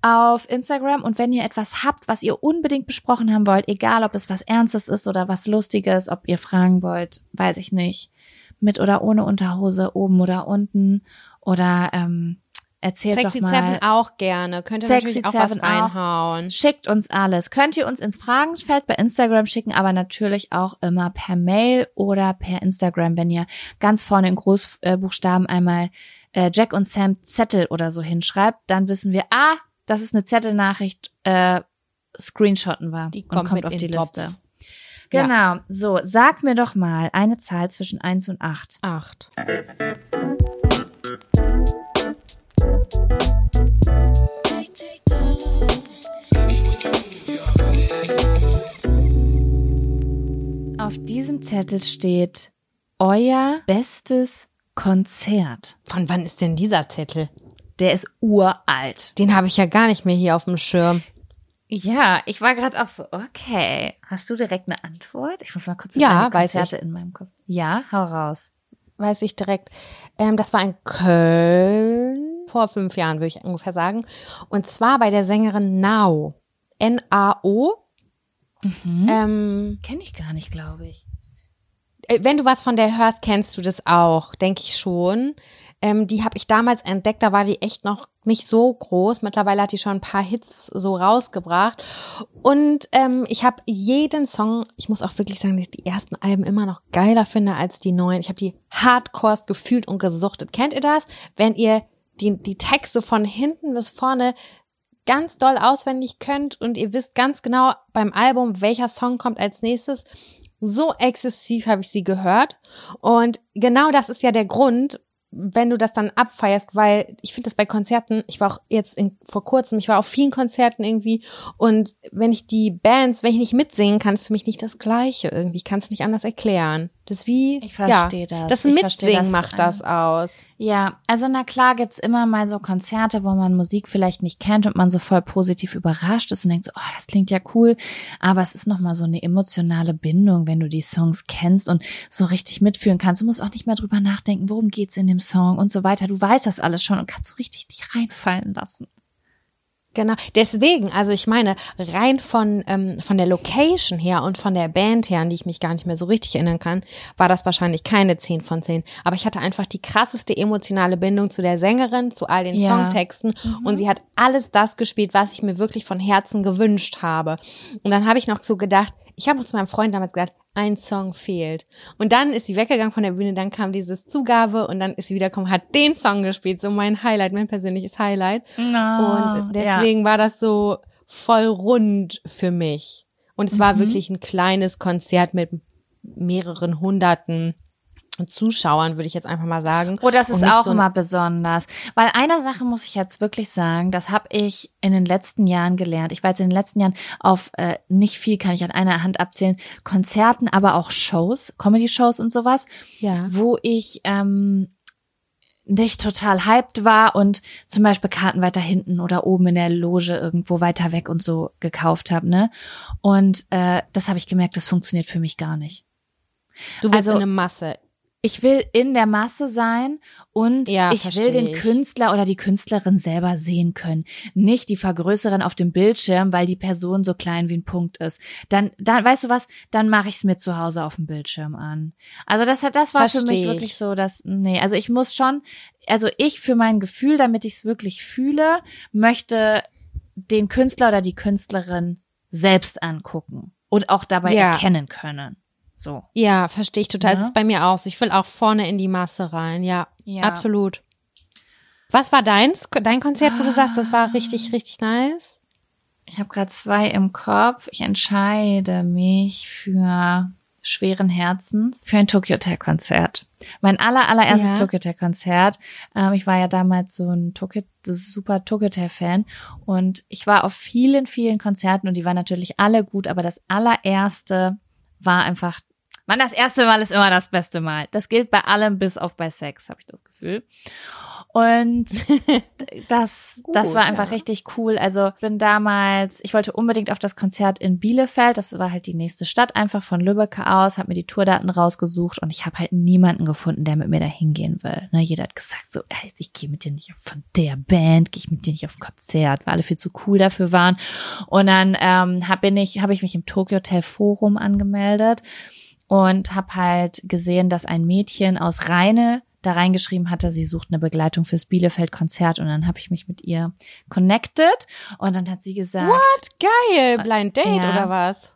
auf Instagram und wenn ihr etwas habt, was ihr unbedingt besprochen haben wollt, egal ob es was Ernstes ist oder was Lustiges, ob ihr fragen wollt, weiß ich nicht, mit oder ohne Unterhose, oben oder unten oder ähm, erzählt Sexy doch mal. Seven auch gerne. Könnt ihr Sexy natürlich auch was Seven auch. Schickt uns alles. Könnt ihr uns ins Fragenfeld bei Instagram schicken, aber natürlich auch immer per Mail oder per Instagram, wenn ihr ganz vorne in Großbuchstaben einmal äh, Jack und Sam Zettel oder so hinschreibt, dann wissen wir, ah, das ist eine Zettelnachricht, äh, Screenshotten war Die und kommt kommt mit auf die den Topf. Genau. So, sag mir doch mal eine Zahl zwischen eins und acht. Acht. Auf diesem Zettel steht euer bestes Konzert. Von wann ist denn dieser Zettel? Der ist uralt. Den habe ich ja gar nicht mehr hier auf dem Schirm. Ja, ich war gerade auch so, okay. Hast du direkt eine Antwort? Ich muss mal kurz Ja, weiß Konzerte in meinem Kopf. Ja, hau raus. Weiß ich direkt. Ähm, das war in Köln vor fünf Jahren, würde ich ungefähr sagen. Und zwar bei der Sängerin Nao. N-A-O. Ähm, Kenne ich gar nicht, glaube ich. äh, wenn du was von der hörst, kennst du das auch, denke ich schon. Ähm, die habe ich damals entdeckt, da war die echt noch nicht so groß. Mittlerweile hat die schon ein paar Hits so rausgebracht. Und ähm, ich habe jeden Song, ich muss auch wirklich sagen, dass ich die ersten Alben immer noch geiler finde als die neuen. Ich habe die Hardcore gefühlt und gesuchtet. Kennt ihr das? Wenn ihr die, die Texte von hinten bis vorne ganz doll auswendig könnt und ihr wisst ganz genau beim Album, welcher Song kommt als nächstes. So exzessiv habe ich sie gehört. Und genau das ist ja der Grund, wenn du das dann abfeierst, weil ich finde das bei Konzerten, ich war auch jetzt in, vor kurzem, ich war auf vielen Konzerten irgendwie und wenn ich die Bands, wenn ich nicht mitsingen kann, ist für mich nicht das Gleiche irgendwie. Ich kann es nicht anders erklären. Das ist wie, Ich verstehe ja, das. Das Ich Mitsingen das macht das aus. Ja, also na klar gibt's immer mal so Konzerte, wo man Musik vielleicht nicht kennt und man so voll positiv überrascht ist und denkt so, oh, das klingt ja cool. Aber es ist nochmal so eine emotionale Bindung, wenn du die Songs kennst und so richtig mitfühlen kannst. Du musst auch nicht mehr drüber nachdenken, worum geht's in dem Song und so weiter. Du weißt das alles schon und kannst so richtig dich reinfallen lassen. Genau. Deswegen, also ich meine, rein von, ähm, von der Location her und von der Band her, an die ich mich gar nicht mehr so richtig erinnern kann, war das wahrscheinlich keine 10 von 10. Aber ich hatte einfach die krasseste emotionale Bindung zu der Sängerin, zu all den Ja. Songtexten. Und sie hat alles das gespielt, was ich mir wirklich von Herzen gewünscht habe. Und dann habe ich noch so gedacht, ich habe noch zu meinem Freund damals gesagt, ein Song fehlt. Und dann ist sie weggegangen von der Bühne, dann kam dieses Zugabe und dann ist sie wiedergekommen, hat den Song gespielt, so mein Highlight, mein persönliches Highlight. Und deswegen war das so voll rund für mich. Und es Mhm. war wirklich ein kleines Konzert mit mehreren hunderten Zuschauern, würde ich jetzt einfach mal sagen. Oh, das ist auch so immer besonders. Weil eine Sache muss ich jetzt wirklich sagen, das habe ich in den letzten Jahren gelernt. Ich war jetzt in den letzten Jahren auf äh, nicht viel, kann ich an einer Hand abzählen, Konzerten, aber auch Shows, Comedy-Shows und sowas, Ja. wo ich ähm, nicht total hyped war und zum Beispiel Karten weiter hinten oder oben in der Loge irgendwo weiter weg und so gekauft habe, ne? Und äh, das habe ich gemerkt, das funktioniert für mich gar nicht. Du willst Also- in eine Masse. Ich will in der Masse sein und Ja, ich will den ich. Künstler oder die Künstlerin selber sehen können. Nicht die vergrößeren auf dem Bildschirm, weil die Person so klein wie ein Punkt ist. Dann, dann weißt du was, dann mache ich es mir zu Hause auf dem Bildschirm an. Also das hat, das war für Versteh mich ich. wirklich so, dass, nee, also ich muss schon, also ich für mein Gefühl, damit ich es wirklich fühle, möchte den Künstler oder die Künstlerin selbst angucken und auch dabei Ja. erkennen können. So. Ja, verstehe ich total. Ja. Das ist bei mir auch so. Ich will auch vorne in die Masse rein. Ja, Ja. absolut. Was war deins, dein Konzert, wo du sagst, das war richtig, richtig nice? Ich habe gerade zwei im Kopf. Ich entscheide mich für schweren Herzens für ein Tokyo Hotel Konzert. Mein aller allererstes Ja. Tokyo Hotel Konzert. Ähm, ich war ja damals so ein Tokyo, super Tokyo Hotel Fan und ich war auf vielen, vielen Konzerten und die waren natürlich alle gut, aber das allererste war einfach, man, das erste Mal ist immer das beste Mal. Das gilt bei allem bis auf bei Sex, habe ich das Gefühl. Und das, das Gut, war einfach ja. richtig cool. Also ich bin damals, ich wollte unbedingt auf das Konzert in Bielefeld. Das war halt die nächste Stadt einfach von Lübeck aus, habe mir die Tourdaten rausgesucht und ich habe halt niemanden gefunden, der mit mir da hingehen will. Ne, jeder hat gesagt so, ey, ich gehe mit dir nicht auf von der Band, gehe ich mit dir nicht auf ein Konzert, weil alle viel zu cool dafür waren. Und dann ähm, hab, bin ich, habe ich mich im Tokyo Hotel Forum angemeldet und habe halt gesehen, dass ein Mädchen aus Rheine da reingeschrieben hatte, sie sucht eine Begleitung fürs Bielefeld-Konzert und dann habe ich mich mit ihr connected und dann hat sie gesagt, Geil, Blind Date Ja. oder was?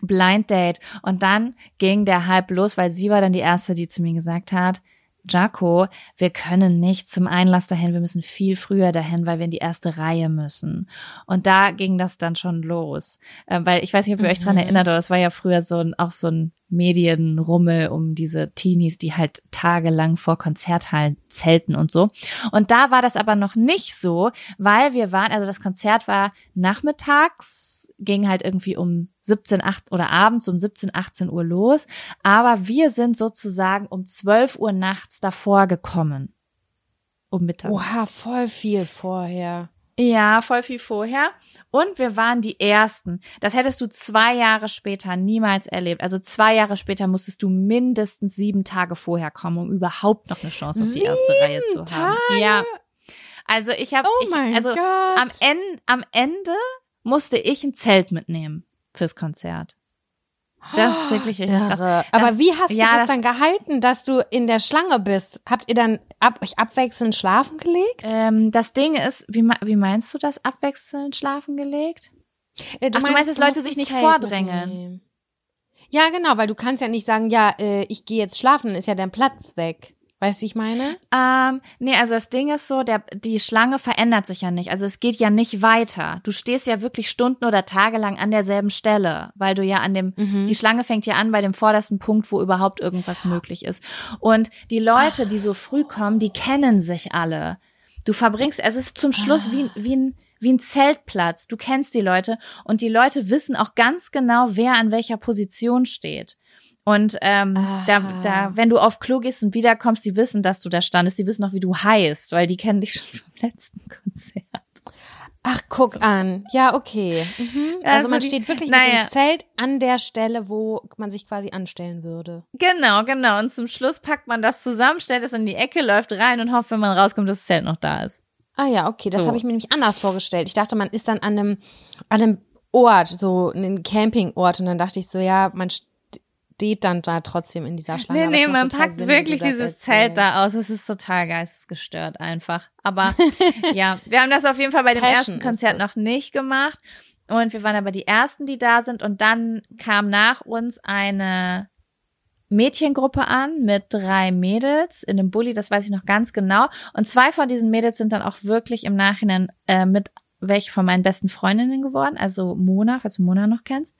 Blind Date. Und dann ging der Hype los, weil sie war dann die erste, die zu mir gesagt hat, Jaco, wir können nicht zum Einlass dahin, wir müssen viel früher dahin, weil wir in die erste Reihe müssen. Und da ging das dann schon los. Äh, weil ich weiß nicht, ob ihr euch dran Mhm. erinnert, aber das war ja früher so ein, auch so ein Medienrummel um diese Teenies, die halt tagelang vor Konzerthallen zelten und so. Und da war das aber noch nicht so, weil wir waren, also das Konzert war nachmittags, ging halt irgendwie um 17, 8 oder abends um 17, 18 Uhr los. Aber wir sind sozusagen um 12 Uhr nachts davor gekommen. Um Mittag. Oha, voll viel vorher. Ja, voll viel vorher. Und wir waren die Ersten. Das hättest du zwei Jahre später niemals erlebt. Also zwei Jahre später musstest du mindestens sieben Tage vorher kommen, um überhaupt noch eine Chance auf die erste Sieben Reihe zu haben. Tage? Ja. Also ich habe, Oh ich, also Gott. am Ende, am Ende musste ich ein Zelt mitnehmen fürs Konzert. Das ist wirklich richtig krass. Irre. Aber Das- wie hast du ja, das, das- dann gehalten, dass du in der Schlange bist? Habt ihr dann ab, euch abwechselnd schlafen gelegt? Ähm, das Ding ist, wie, wie meinst du das, abwechselnd schlafen gelegt? Äh, Ach, du meinst, dass du Leute sich nicht Zelt vordrängeln? mitnehmen. Ja, genau, weil du kannst ja nicht sagen, ja, äh, ich gehe jetzt schlafen, ist ja dein Platz weg. Weißt du, wie ich meine? Ähm, nee, also das Ding ist so, der, die Schlange verändert sich ja nicht. Also es geht ja nicht weiter. Du stehst ja wirklich Stunden oder Tage lang an derselben Stelle, weil du ja an dem, Mhm. die Schlange fängt ja an bei dem vordersten Punkt, wo überhaupt irgendwas möglich ist. Und die Leute, die so früh kommen, die kennen sich alle. Du verbringst, es ist zum Schluss wie, wie ein, wie ein Zeltplatz. Du kennst die Leute und die Leute wissen auch ganz genau, wer an welcher Position steht. Und ähm, da, da, wenn du auf Klo gehst und wiederkommst, die wissen, dass du da standest, die wissen auch, wie du heißt, weil die kennen dich schon vom letzten Konzert. Ach, guck so. an. Ja, okay. Mhm. Also, also, man die, steht wirklich naja. mit dem Zelt an der Stelle, wo man sich quasi anstellen würde. Genau, genau. Und zum Schluss packt man das zusammen, stellt es in die Ecke, läuft rein und hofft, wenn man rauskommt, dass das Zelt noch da ist. Ah ja, okay. Das so. habe ich mir nämlich anders vorgestellt. Ich dachte, man ist dann an einem, an einem Ort, so einen Campingort. Und dann dachte ich so, ja, man steht dann da trotzdem in dieser Schlange. Nee, nee, man packt Sinn, wirklich dieses Zelt da aus. Es ist total geistesgestört einfach. Aber ja, wir haben das auf jeden Fall bei dem Passion ersten Konzert noch nicht gemacht. Und wir waren aber die Ersten, die da sind. Und dann kam nach uns eine Mädchengruppe an mit drei Mädels in einem Bulli, das weiß ich noch ganz genau. Und zwei von diesen Mädels sind dann auch wirklich im Nachhinein äh, mit welche von meinen besten Freundinnen geworden, also Mona, falls du Mona noch kennst.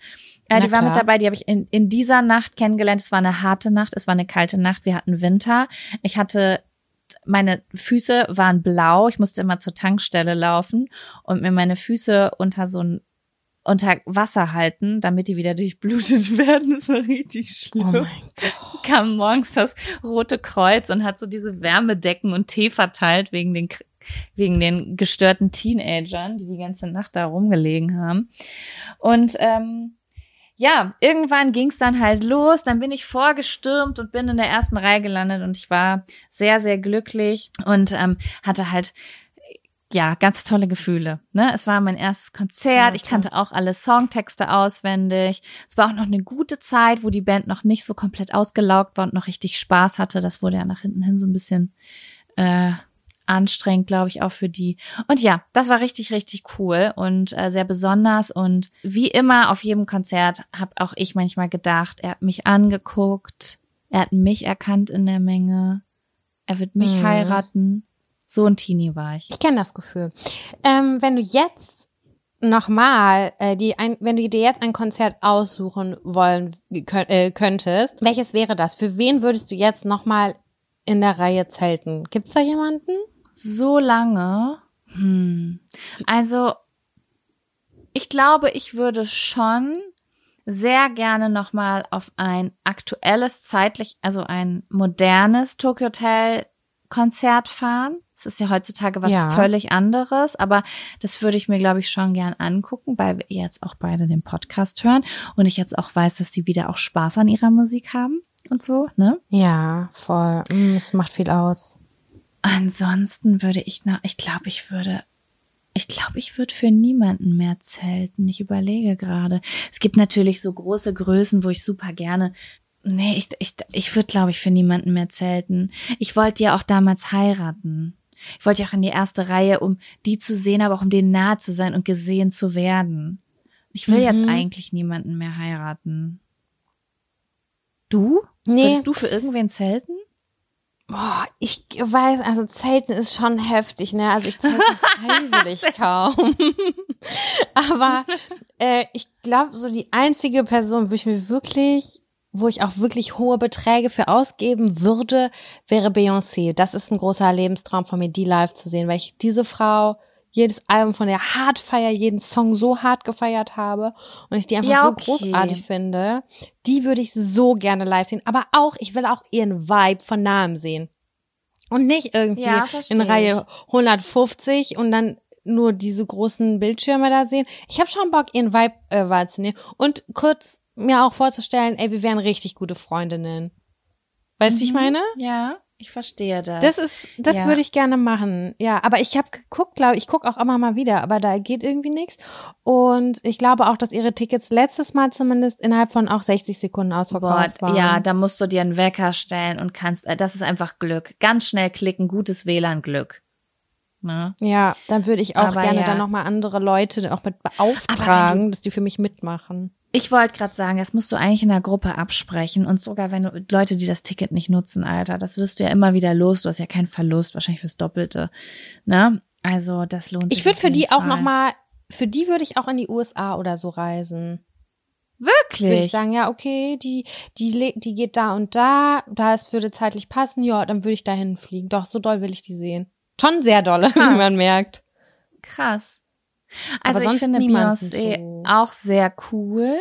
Äh, die war mit dabei, die habe ich in, in dieser Nacht kennengelernt. Es war eine harte Nacht, es war eine kalte Nacht, wir hatten Winter. Ich hatte meine Füße waren blau, ich musste immer zur Tankstelle laufen und mir meine Füße unter so ein unter Wasser halten, damit die wieder durchblutet werden. Das war richtig schlimm. Oh. Kam morgens das Rote Kreuz und hat so diese Wärmedecken und Tee verteilt wegen den wegen den gestörten Teenagern, die die ganze Nacht da rumgelegen haben. Und ähm, ja, irgendwann ging es dann halt los. Dann bin ich vorgestürmt und bin in der ersten Reihe gelandet und ich war sehr, sehr glücklich und ähm, hatte halt ja, ganz tolle Gefühle. Ne? Es war mein erstes Konzert. Ja, ich kannte auch alle Songtexte auswendig. Es war auch noch eine gute Zeit, wo die Band noch nicht so komplett ausgelaugt war und noch richtig Spaß hatte. Das wurde ja nach hinten hin so ein bisschen äh, anstrengend, glaube ich, auch für die. Und ja, das war richtig, richtig cool und äh, sehr besonders. Und wie immer auf jedem Konzert habe auch ich manchmal gedacht, er hat mich angeguckt, er hat mich erkannt in der Menge, er wird mich mhm. heiraten. So ein Teenie war ich. Ich kenne das Gefühl. Ähm, wenn du jetzt nochmal, äh, die ein, wenn du dir jetzt ein Konzert aussuchen wollen könnt, äh, könntest, welches wäre das? Für wen würdest du jetzt nochmal in der Reihe zelten? Gibt's da jemanden? So lange. Hm. Also, ich glaube, ich würde schon sehr gerne nochmal auf ein aktuelles, zeitlich, also ein modernes Tokyo Hotel Konzert fahren. Das ist ja heutzutage was ja. völlig anderes, aber das würde ich mir, glaube ich, schon gern angucken, weil wir jetzt auch beide den Podcast hören und ich jetzt auch weiß, dass die wieder auch Spaß an ihrer Musik haben und so, ne? Ja, voll. Mm, es macht viel aus. Ansonsten würde ich nach, ich glaube, ich würde, ich glaube, ich würde für niemanden mehr zelten. Ich überlege gerade. Es gibt natürlich so große Größen, wo ich super gerne Nee, ich, ich, ich würde, glaube ich, für niemanden mehr zelten. Ich wollte ja auch damals heiraten. Ich wollte ja auch in die erste Reihe, um die zu sehen, aber auch um denen nahe zu sein und gesehen zu werden. Ich will mhm. jetzt eigentlich niemanden mehr heiraten. Du? Nee. Würdest du für irgendwen zelten? Boah, ich weiß, also Zelten ist schon heftig, ne? Also ich zelte freiwillig kaum. Aber äh, ich glaube, so die einzige Person, wo ich mir wirklich, wo ich auch wirklich hohe Beträge für ausgeben würde, wäre Beyoncé. Das ist ein großer Lebenstraum von mir, die live zu sehen, weil ich diese Frau jedes Album von der hart feier, jeden Song so hart gefeiert habe und ich die einfach ja, okay. so großartig finde, die würde ich so gerne live sehen. Aber auch, ich will auch ihren Vibe von nahem sehen. Und nicht irgendwie ja, in Reihe 150 und dann nur diese großen Bildschirme da sehen. Ich habe schon Bock, ihren Vibe äh, wahrzunehmen und kurz mir auch vorzustellen, ey, wir wären richtig gute Freundinnen. Weißt du, mhm. wie ich mhm. meine? Ja. Ich verstehe das. Das ist, das ja. würde ich gerne machen. Ja, aber ich habe geguckt, glaube ich, gucke auch immer mal wieder, aber da geht irgendwie nichts. Und ich glaube auch, dass ihre Tickets letztes Mal zumindest innerhalb von auch 60 Sekunden ausverkauft Boah, waren. Ja, da musst du dir einen Wecker stellen und kannst, äh, das ist einfach Glück. Ganz schnell klicken, gutes WLAN-Glück. Ne? Ja, dann würde ich auch aber gerne ja. dann nochmal andere Leute auch mit beauftragen, du, dass die für mich mitmachen. Ich wollte gerade sagen, das musst du eigentlich in der Gruppe absprechen und sogar wenn du Leute, die das Ticket nicht nutzen, Alter, das wirst du ja immer wieder los. Du hast ja keinen Verlust, wahrscheinlich fürs Doppelte. Ne? Also das lohnt sich. Ich würde für die Fall. auch noch mal, für die würde ich auch in die USA oder so reisen. Wirklich? Würde ich sagen, ja, okay, die, die, die geht da und da, da es würde zeitlich passen, ja, dann würde ich dahin fliegen. Doch, so doll will ich die sehen. Schon sehr dolle, wie man merkt. Krass. Also ich finde Beyoncé so. auch sehr cool.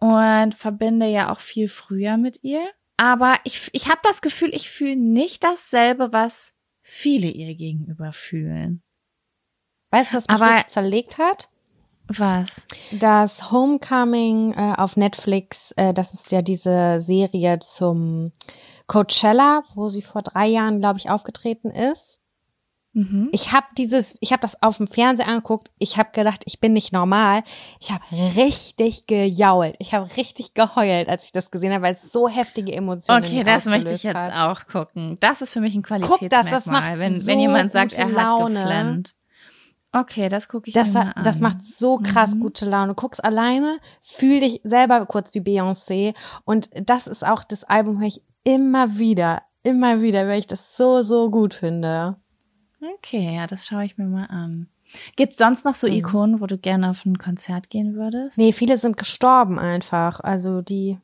und verbinde ja auch viel früher mit ihr. Aber ich, ich habe das Gefühl, ich fühle nicht dasselbe, was viele ihr gegenüber fühlen. Weißt du, was mich Aber- zerlegt hat? Was? Das Homecoming äh, auf Netflix, äh, das ist ja diese Serie zum Coachella, wo sie vor drei Jahren, glaube ich, aufgetreten ist. Mhm. Ich habe dieses, ich habe das auf dem Fernseher angeguckt. Ich habe gedacht, ich bin nicht normal. Ich habe richtig gejault. Ich habe richtig geheult, als ich das gesehen habe, weil es so heftige Emotionen Okay, das möchte ich jetzt hat. auch gucken. Das ist für mich ein Guck Qualitätsmerkmal, das, das macht wenn, so wenn jemand sagt, er hat Laune. geflennt. Okay, das gucke ich Das, mir mal an. das macht so krass Mhm. gute Laune. Du guckst alleine, fühl dich selber kurz wie Beyoncé. Und das ist auch das Album, höre ich immer wieder, immer wieder, weil ich das so, so gut finde. Okay, ja, das schaue ich mir mal an. Gibt's sonst noch Mhm. so Ikonen, wo du gerne auf ein Konzert gehen würdest? Nee, viele sind gestorben einfach. Also die,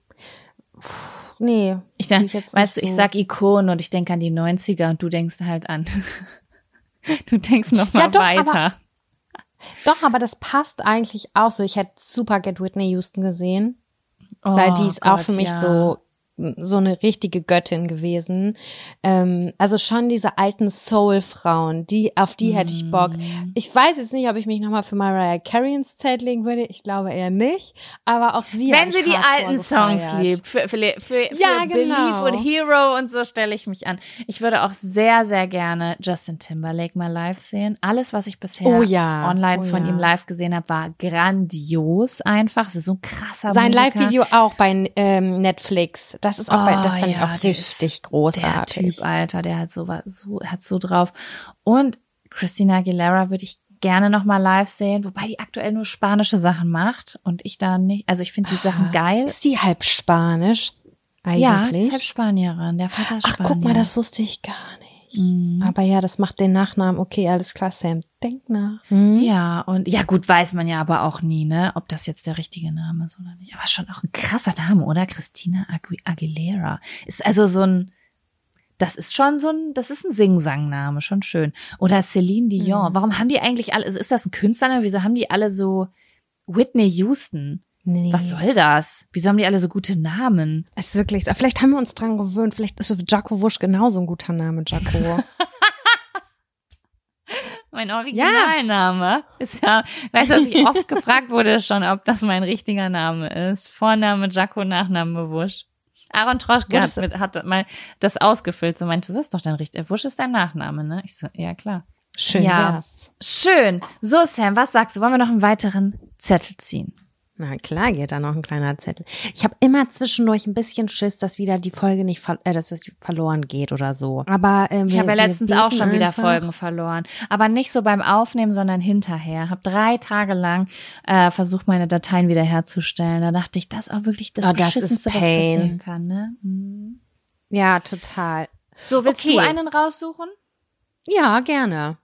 pff, nee. Ich die denk, jetzt weißt du, nicht ich so. sag Ikonen und ich denke an die 90er und du denkst halt an. du denkst noch mal Ja, doch, weiter. Doch, aber das passt eigentlich auch so. Ich hätte super Get Whitney Houston gesehen, Oh weil die ist auch Gott, für mich ja. so so eine richtige Göttin gewesen. Ähm, also schon diese alten Soul-Frauen, die auf die hätte ich Bock. Mm. Ich weiß jetzt nicht, ob ich mich nochmal für Mariah Carey ins Zelt legen würde. Ich glaube eher nicht. Aber auch sie. Wenn sie die alten Songs liebt, für, für, für, für Ja, genau. Believe und Hero und so stelle ich mich an. Ich würde auch sehr, sehr gerne Justin Timberlake mal live sehen. Alles, was ich bisher Oh ja, online oh von ja. ihm live gesehen habe, war grandios einfach. So ein krasser Sein. Live-Video auch bei ähm, Netflix. Das ist auch bei, das Oh, fand ich ja, auch der ist- richtig Der großartig. Typ, Alter, der hat so, was- so, hat so drauf. Und Christina Aguilera würde ich gerne noch mal live sehen, wobei die aktuell nur spanische Sachen macht und ich da nicht, also ich finde die Sachen geil. Ist sie halb Spanisch? Eigentlich? Ja, die ist halt Spanierin, der Vater ist Ach, Spanier. guck mal, das wusste ich gar nicht. Mhm. Aber ja, das macht den Nachnamen. Okay, alles klar, Sam. Denk nach. Hm? Ja, und ja gut, weiß man ja aber auch nie, ne, ob das jetzt der richtige Name ist oder nicht. Aber schon auch ein krasser Name, oder? Christina Agu Aguilera. Ist also so ein, das ist schon so ein, das ist ein Sing-Sang-Name, schon schön. Oder Celine Dion. Mhm. Warum haben die eigentlich alle, ist das ein Künstlername? Wieso haben die alle so Whitney Houston? Nee. Was soll das? Wieso haben die alle so gute Namen? Es ist wirklich, vielleicht haben wir uns dran gewöhnt. Vielleicht ist Jaco Wusch genauso ein guter Name, Jaco. Mein Originalname ist ja, weißt du, dass ich oft gefragt wurde schon, ob das mein richtiger Name ist. Vorname Jaco, Nachname Wusch. Aaron Troschke hat, mit, hat mal das ausgefüllt, so meinte, das ist doch dein richtiger, Wusch ist dein Nachname, ne? Ich so, ja klar. Schön Ja. wär's. Schön. So, Sam, was sagst du? Wollen wir noch einen weiteren Zettel ziehen? Na klar, geht da noch ein kleiner Zettel. Ich habe immer zwischendurch ein bisschen Schiss, dass wieder die Folge nicht, äh, dass es verloren geht oder so. Aber ähm, Ich habe ja letztens auch schon wieder einfach. Folgen verloren. Aber nicht so beim Aufnehmen, sondern hinterher. Hab drei Tage lang äh, versucht, meine Dateien wiederherzustellen. Da dachte ich, das ist auch wirklich das Oh, das ist was passieren kann. Ne? Mhm. Ja, total. So, willst Okay. du einen raussuchen? Ja, gerne.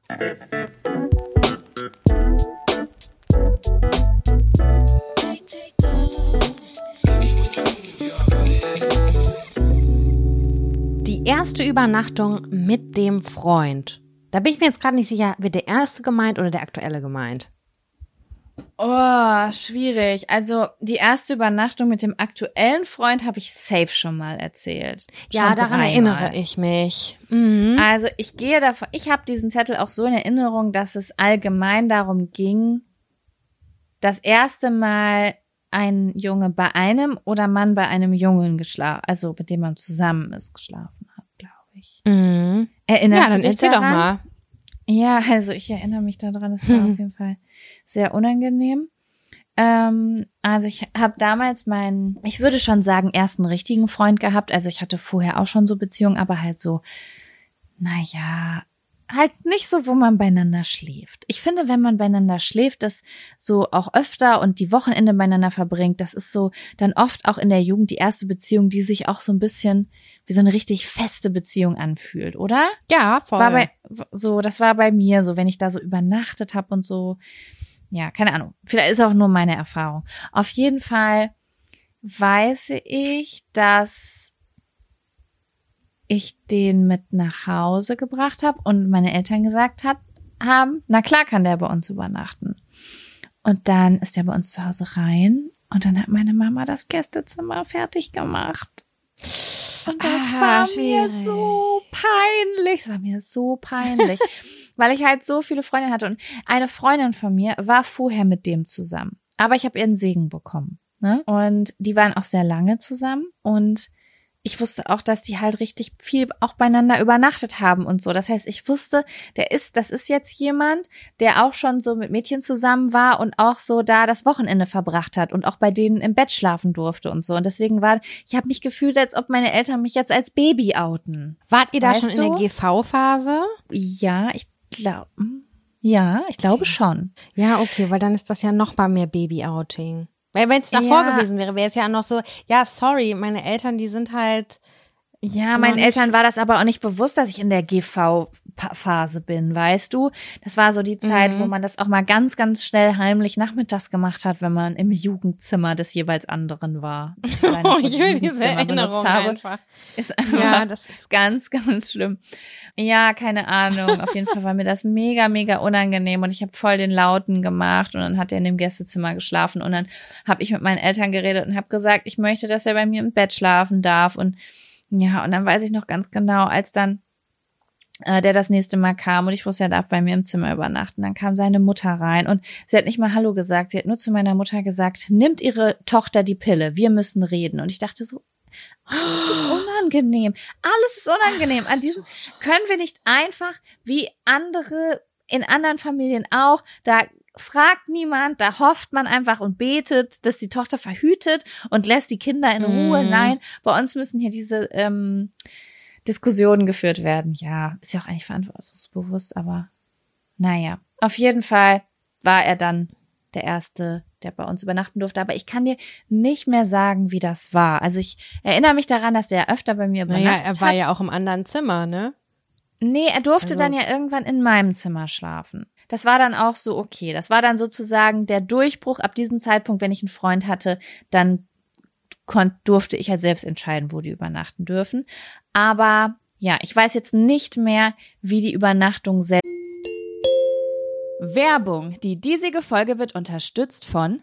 Erste Übernachtung mit dem Freund. Da bin ich mir jetzt gerade nicht sicher, wird der erste gemeint oder der aktuelle gemeint? Oh, schwierig. Also die erste Übernachtung mit dem aktuellen Freund habe ich safe schon mal erzählt. Ja, Schon daran dreimal. erinnere ich mich. Mhm. Also ich gehe davon, ich habe diesen Zettel auch so in Erinnerung, dass es allgemein darum ging, das erste Mal ein Junge bei einem oder Mann bei einem Jungen geschlafen, also mit dem man zusammen ist, geschlafen. Mhm. Erinnerst Ja, dann du dich erzähl doch daran? mal. Ja, also ich erinnere mich daran, das war Mhm. auf jeden Fall sehr unangenehm. Ähm, also ich habe damals meinen, ich würde schon sagen, ersten richtigen Freund gehabt. Also ich hatte vorher auch schon so Beziehungen, aber halt so, naja, halt nicht so, wo man beieinander schläft. Ich finde, wenn man beieinander schläft, das so auch öfter und die Wochenende beieinander verbringt, das ist so dann oft auch in der Jugend die erste Beziehung, die sich auch so ein bisschen wie so eine richtig feste Beziehung anfühlt, oder? Ja, voll. war bei so, das war bei mir so, wenn ich da so übernachtet habe und so. Ja, keine Ahnung. Vielleicht ist auch nur meine Erfahrung. Auf jeden Fall weiß ich, dass ich den mit nach Hause gebracht habe und meine Eltern gesagt hat, haben, na klar kann der bei uns übernachten. Und dann ist der bei uns zu Hause rein Und dann hat meine Mama das Gästezimmer fertig gemacht. Und das Ah, war schwierig. mir so peinlich. Es war mir so peinlich. weil ich halt so viele Freundinnen hatte. Und eine Freundin von mir war vorher mit dem zusammen. Aber ich habe ihren Segen bekommen. Ne? Und die waren auch sehr lange zusammen. Und ich wusste auch, dass die halt richtig viel auch beieinander übernachtet haben und so. Das heißt, ich wusste, der ist, das ist jetzt jemand, der auch schon so mit Mädchen zusammen war und auch so da das Wochenende verbracht hat und auch bei denen im Bett schlafen durfte und so. Und deswegen war, ich habe mich gefühlt, als ob meine Eltern mich jetzt als Baby outen. Wart ihr da Weißt schon in du? der GV-Phase? Ja, ich glaube, ja, ich glaube Okay. schon. Ja, okay, weil dann ist das ja noch mal mehr Baby-Outing. Weil wenn es davor Ja. gewesen wäre, wäre es ja noch so, ja, sorry, meine Eltern, die sind halt, Ja, meinen. Eltern war das aber auch nicht bewusst, dass ich in der GV-Phase bin, weißt du? Das war so die Zeit, Mhm. wo man das auch mal ganz, ganz schnell heimlich nachmittags gemacht hat, wenn man im Jugendzimmer des jeweils anderen war. Das war oh, ich will diese Erinnerung einfach. Ist einfach Ja, das ist ganz, ganz schlimm. Ja, keine Ahnung. Auf jeden Fall war mir das mega, mega unangenehm und ich habe voll den Lauten gemacht und dann hat er in dem Gästezimmer geschlafen und dann habe ich mit meinen Eltern geredet und habe gesagt, ich möchte, dass er bei mir im Bett schlafen darf und ja, und dann weiß ich noch ganz genau, als dann äh, der das nächste Mal kam und ich wusste, er darf bei mir im Zimmer übernachten. Dann kam seine Mutter rein und sie hat nicht mal Hallo gesagt. Sie hat nur zu meiner Mutter gesagt, nimmt ihre Tochter die Pille, wir müssen reden. Und ich dachte so, alles ist unangenehm. Alles ist unangenehm. An diesem können wir nicht einfach wie andere in anderen Familien auch, da fragt niemand, da hofft man einfach und betet, dass die Tochter verhütet und lässt die Kinder in Ruhe. Mhm. Nein, bei uns müssen hier diese ähm, Diskussionen geführt werden. Ja, ist ja auch eigentlich verantwortungsbewusst, aber naja. Auf jeden Fall war er dann der Erste, der bei uns übernachten durfte. Aber ich kann dir nicht mehr sagen, wie das war. Also ich erinnere mich daran, dass der öfter bei mir übernachtet naja, er war hat. ja auch im anderen Zimmer, ne? Nee, er durfte Also- dann ja irgendwann in meinem Zimmer schlafen. Das war dann auch so okay. Das war dann sozusagen der Durchbruch ab diesem Zeitpunkt, wenn ich einen Freund hatte, dann durfte ich halt selbst entscheiden, wo die übernachten dürfen. Aber ja, ich weiß jetzt nicht mehr, wie die Übernachtung selbst. Werbung. Die diesige Folge wird unterstützt von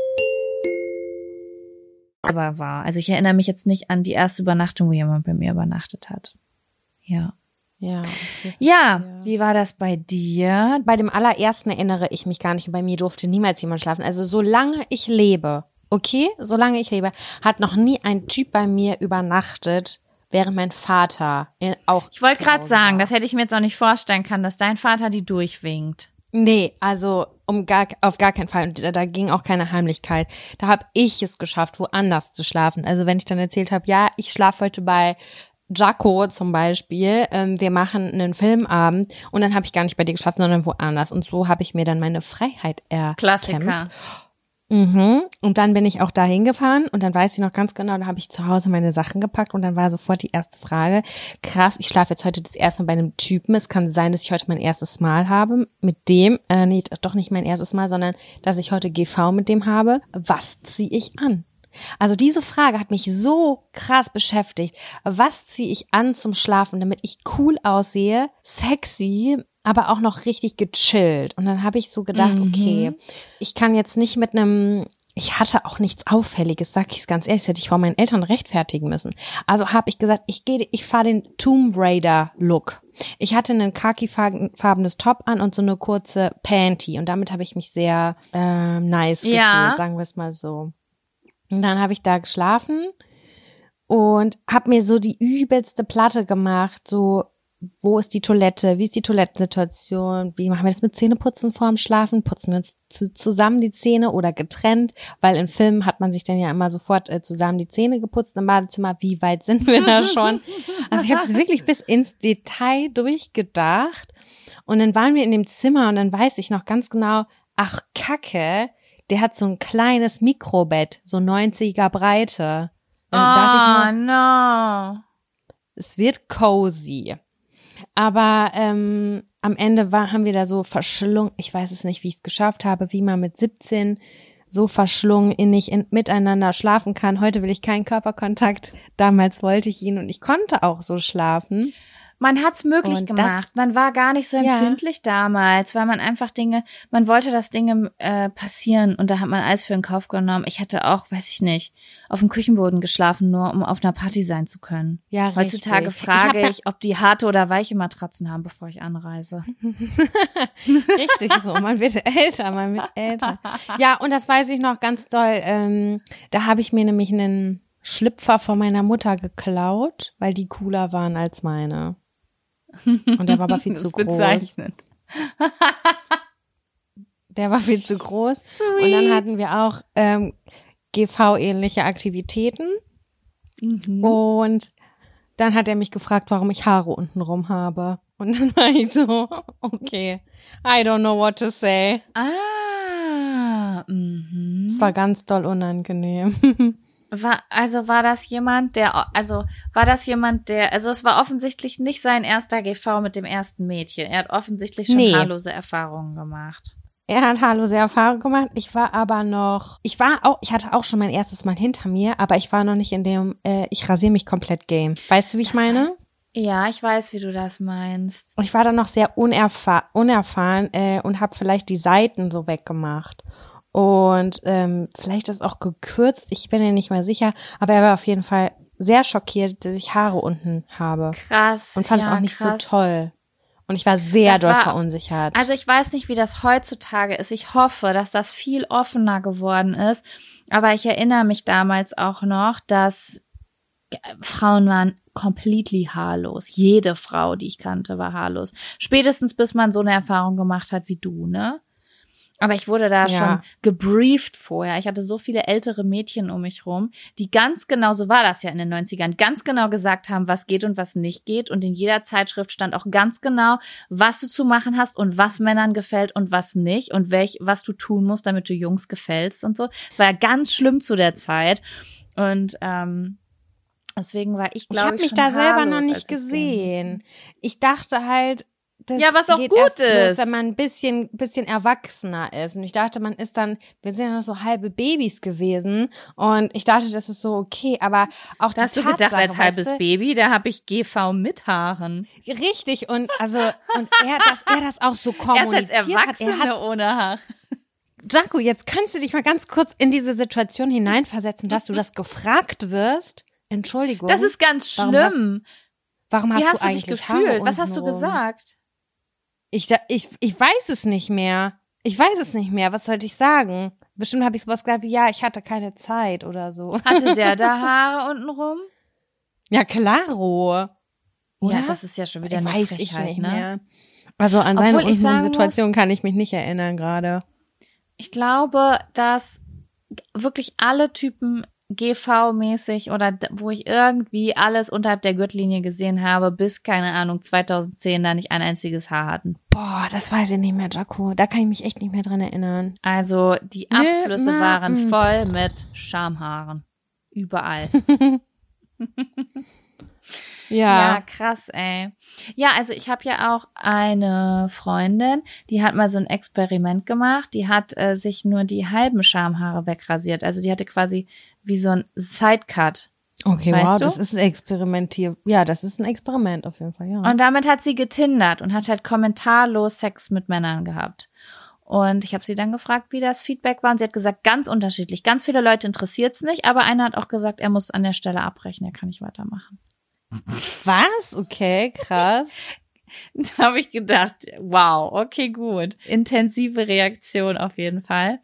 Aber war. Also ich erinnere mich jetzt nicht an die erste Übernachtung, wo jemand bei mir übernachtet hat. Ja. Ja. Ja, wie war das bei dir? Bei dem allerersten erinnere ich mich gar nicht und bei mir durfte niemals jemand schlafen. Also solange ich lebe, okay, solange ich lebe, hat noch nie ein Typ bei mir übernachtet, während mein Vater auch. Ich wollte gerade sagen, das hätte ich mir jetzt auch nicht vorstellen können, dass dein Vater die durchwinkt. Nee, also um gar, auf gar keinen Fall. Und da, da ging auch keine Heimlichkeit. Da habe ich es geschafft, woanders zu schlafen. Also wenn ich dann erzählt habe, ja, ich schlafe heute bei Jaco zum Beispiel, ähm, wir machen einen Filmabend und dann habe ich gar nicht bei dir geschlafen, sondern woanders. Und so habe ich mir dann meine Freiheit erkämpft. Mhm. Und dann bin ich auch da hingefahren und dann weiß ich noch ganz genau, da habe ich zu Hause meine Sachen gepackt und dann war sofort die erste Frage, krass, ich schlafe jetzt heute das erste Mal bei einem Typen. Es kann sein, dass ich heute mein erstes Mal habe mit dem, äh, nee, doch nicht mein erstes Mal, sondern dass ich heute GV mit dem habe. Was ziehe ich an? Also diese Frage hat mich so krass beschäftigt. Was ziehe ich an zum Schlafen, damit ich cool aussehe, sexy, aber auch noch richtig gechillt? Und dann habe ich so gedacht, Mhm. okay, ich kann jetzt nicht mit einem ich hatte auch nichts Auffälliges, sag ich es ganz ehrlich, das hätte ich vor meinen Eltern rechtfertigen müssen. Also habe ich gesagt, ich gehe, ich fahre den Tomb Raider Look. Ich hatte einen khaki-farbenes Top an und so eine kurze Panty und damit habe ich mich sehr ähm, nice Ja. gefühlt, sagen wir es mal so. Und dann habe ich da geschlafen und habe mir so die übelste Platte gemacht, so wo ist die Toilette, wie ist die Toilettensituation, wie machen wir das mit Zähneputzen vorm Schlafen, putzen wir uns zu, zusammen die Zähne oder getrennt, weil in Filmen hat man sich dann ja immer sofort äh, zusammen die Zähne geputzt im Badezimmer, wie weit sind wir da schon? Also ich habe es wirklich bis ins Detail durchgedacht und dann waren wir in dem Zimmer und dann weiß ich noch ganz genau, ach Kacke, der hat so ein kleines Mikrobett, so 90er Breite. Dann dachte ich nur, oh, no. es wird cozy. Aber ähm, am Ende war, haben wir da so verschlungen, ich weiß es nicht, wie ich es geschafft habe, wie man mit 17 so verschlungen innig in, miteinander schlafen kann. Heute will ich keinen Körperkontakt. Damals wollte ich ihn und ich konnte auch so schlafen. Man hat's möglich Und das- gemacht. man war gar nicht so Ja. empfindlich damals, weil man einfach Dinge, man wollte, dass Dinge äh, passieren und da hat man alles für in Kauf genommen. Ich hatte auch, weiß ich nicht, auf dem Küchenboden geschlafen, nur um auf einer Party sein zu können. Ja, Heutzutage richtig. frage Ich ich, ob die harte oder weiche Matratzen haben, bevor ich anreise. Richtig so. Man wird älter, man wird älter. Ja, und das weiß ich noch ganz doll. Ähm, da habe ich mir nämlich einen Schlüpfer von meiner Mutter geklaut, weil die cooler waren als meine. Und der war aber viel zu groß. Der war viel zu groß. Und dann hatten wir auch ähm, GV-ähnliche Aktivitäten. Mhm. Und dann hat er mich gefragt, warum ich Haare untenrum habe. Und dann war ich so, okay, I don't know what to say. Ah, mhm. Es war ganz doll unangenehm. War, also war das jemand, der, also war das jemand, der, also es war offensichtlich nicht sein erster GV mit dem ersten Mädchen. Er hat offensichtlich schon Nee. haarlose Erfahrungen gemacht. Er hat haarlose Erfahrung gemacht. Ich war aber noch, ich war auch, ich hatte auch schon mein erstes Mal hinter mir, aber ich war noch nicht in dem, äh, ich rasiere mich komplett Game. Weißt du, wie ich Das war- meine? Ja, ich weiß, wie du das meinst. Und ich war dann noch sehr unerfahr unerfahren äh, und habe vielleicht die Seiten so weggemacht. Und ähm, vielleicht ist auch gekürzt, ich bin mir nicht mehr sicher, aber er war auf jeden Fall sehr schockiert, dass ich Haare unten habe. Krass. Und fand ja, es auch nicht krass. so toll. Und ich war sehr Das doll war- verunsichert. Also ich weiß nicht, wie das heutzutage ist. Ich hoffe, dass das viel offener geworden ist. Aber ich erinnere mich damals auch noch, dass äh, Frauen waren completely haarlos. Jede Frau, die ich kannte, war haarlos. Spätestens bis man so eine Erfahrung gemacht hat wie du, ne? Aber ich wurde da Ja. schon gebrieft vorher. Ich hatte so viele ältere Mädchen um mich rum, die ganz genau, so war das ja in den 90ern, ganz genau gesagt haben, was geht und was nicht geht. Und in jeder Zeitschrift stand auch ganz genau, was du zu machen hast und was Männern gefällt und was nicht und welch, was du tun musst, damit du Jungs gefällst und so. Es war ja ganz schlimm zu der Zeit. Und ähm, deswegen war ich, ich glaube habe ich, mich schon da selber noch nicht ich gesehen. Ich dachte halt, das Ja, was auch gut erst los, ist. wenn man ein bisschen, bisschen erwachsener ist. Und ich dachte, man ist dann, wir sind ja noch so halbe Babys gewesen. Und ich dachte, das ist so okay. Aber auch Da hast die du gedacht, Tatsache, als halbes weißt du, Baby, da habe ich GV mit Haaren. Richtig. Und also, und er, dass er das auch so Erst als kommuniziert hat. Er Erwachsene hat ohne Haare. Jaco, jetzt könntest du dich mal ganz kurz in diese Situation hineinversetzen, dass du das gefragt wirst. Entschuldigung. Das ist ganz Warum hast- schlimm. warum hast Wie hast du du dich gefühlt? Was hast du gesagt? Ich, ich, ich weiß es nicht mehr. Ich weiß es nicht mehr. Was sollte ich sagen? Bestimmt habe ich sowas gesagt wie, ja, ich hatte keine Zeit oder so. Hatte der da Haare untenrum? Ja, klaro. Oder? Ja, das ist ja schon wieder eine weiß Frechheit, ich nicht ne? mehr. Also an seine ich untenrum Situation kann ich mich nicht erinnern gerade. Ich glaube, dass wirklich alle Typen GV-mäßig oder wo ich irgendwie alles unterhalb der Gürtellinie gesehen habe, bis, keine Ahnung, 2010 da nicht ein einziges Haar hatten. Boah, das weiß ich nicht mehr, Jaco. Da kann ich mich echt nicht mehr dran erinnern. Also die Abflüsse waren voll mit Schamhaaren. Überall. Ja, Ja. krass, ey. Ja, also ich habe ja auch eine Freundin, die hat mal so ein Experiment gemacht. Die hat äh, sich nur die halben Schamhaare wegrasiert. Also die hatte quasi wie so ein Sidecut. Okay, Weißt wow, du? das ist ein Experimentier. Ja, das ist ein Experiment auf jeden Fall, ja. Und damit hat sie getindert und hat halt kommentarlos Sex mit Männern gehabt. Und ich habe sie dann gefragt, wie das Feedback war. Und sie hat gesagt, ganz unterschiedlich. Ganz viele Leute interessiert's nicht, aber einer hat auch gesagt, er muss an der Stelle abbrechen, er kann nicht weitermachen. Was? Okay, krass. Da habe ich gedacht, wow, okay, gut. Intensive Reaktion auf jeden Fall.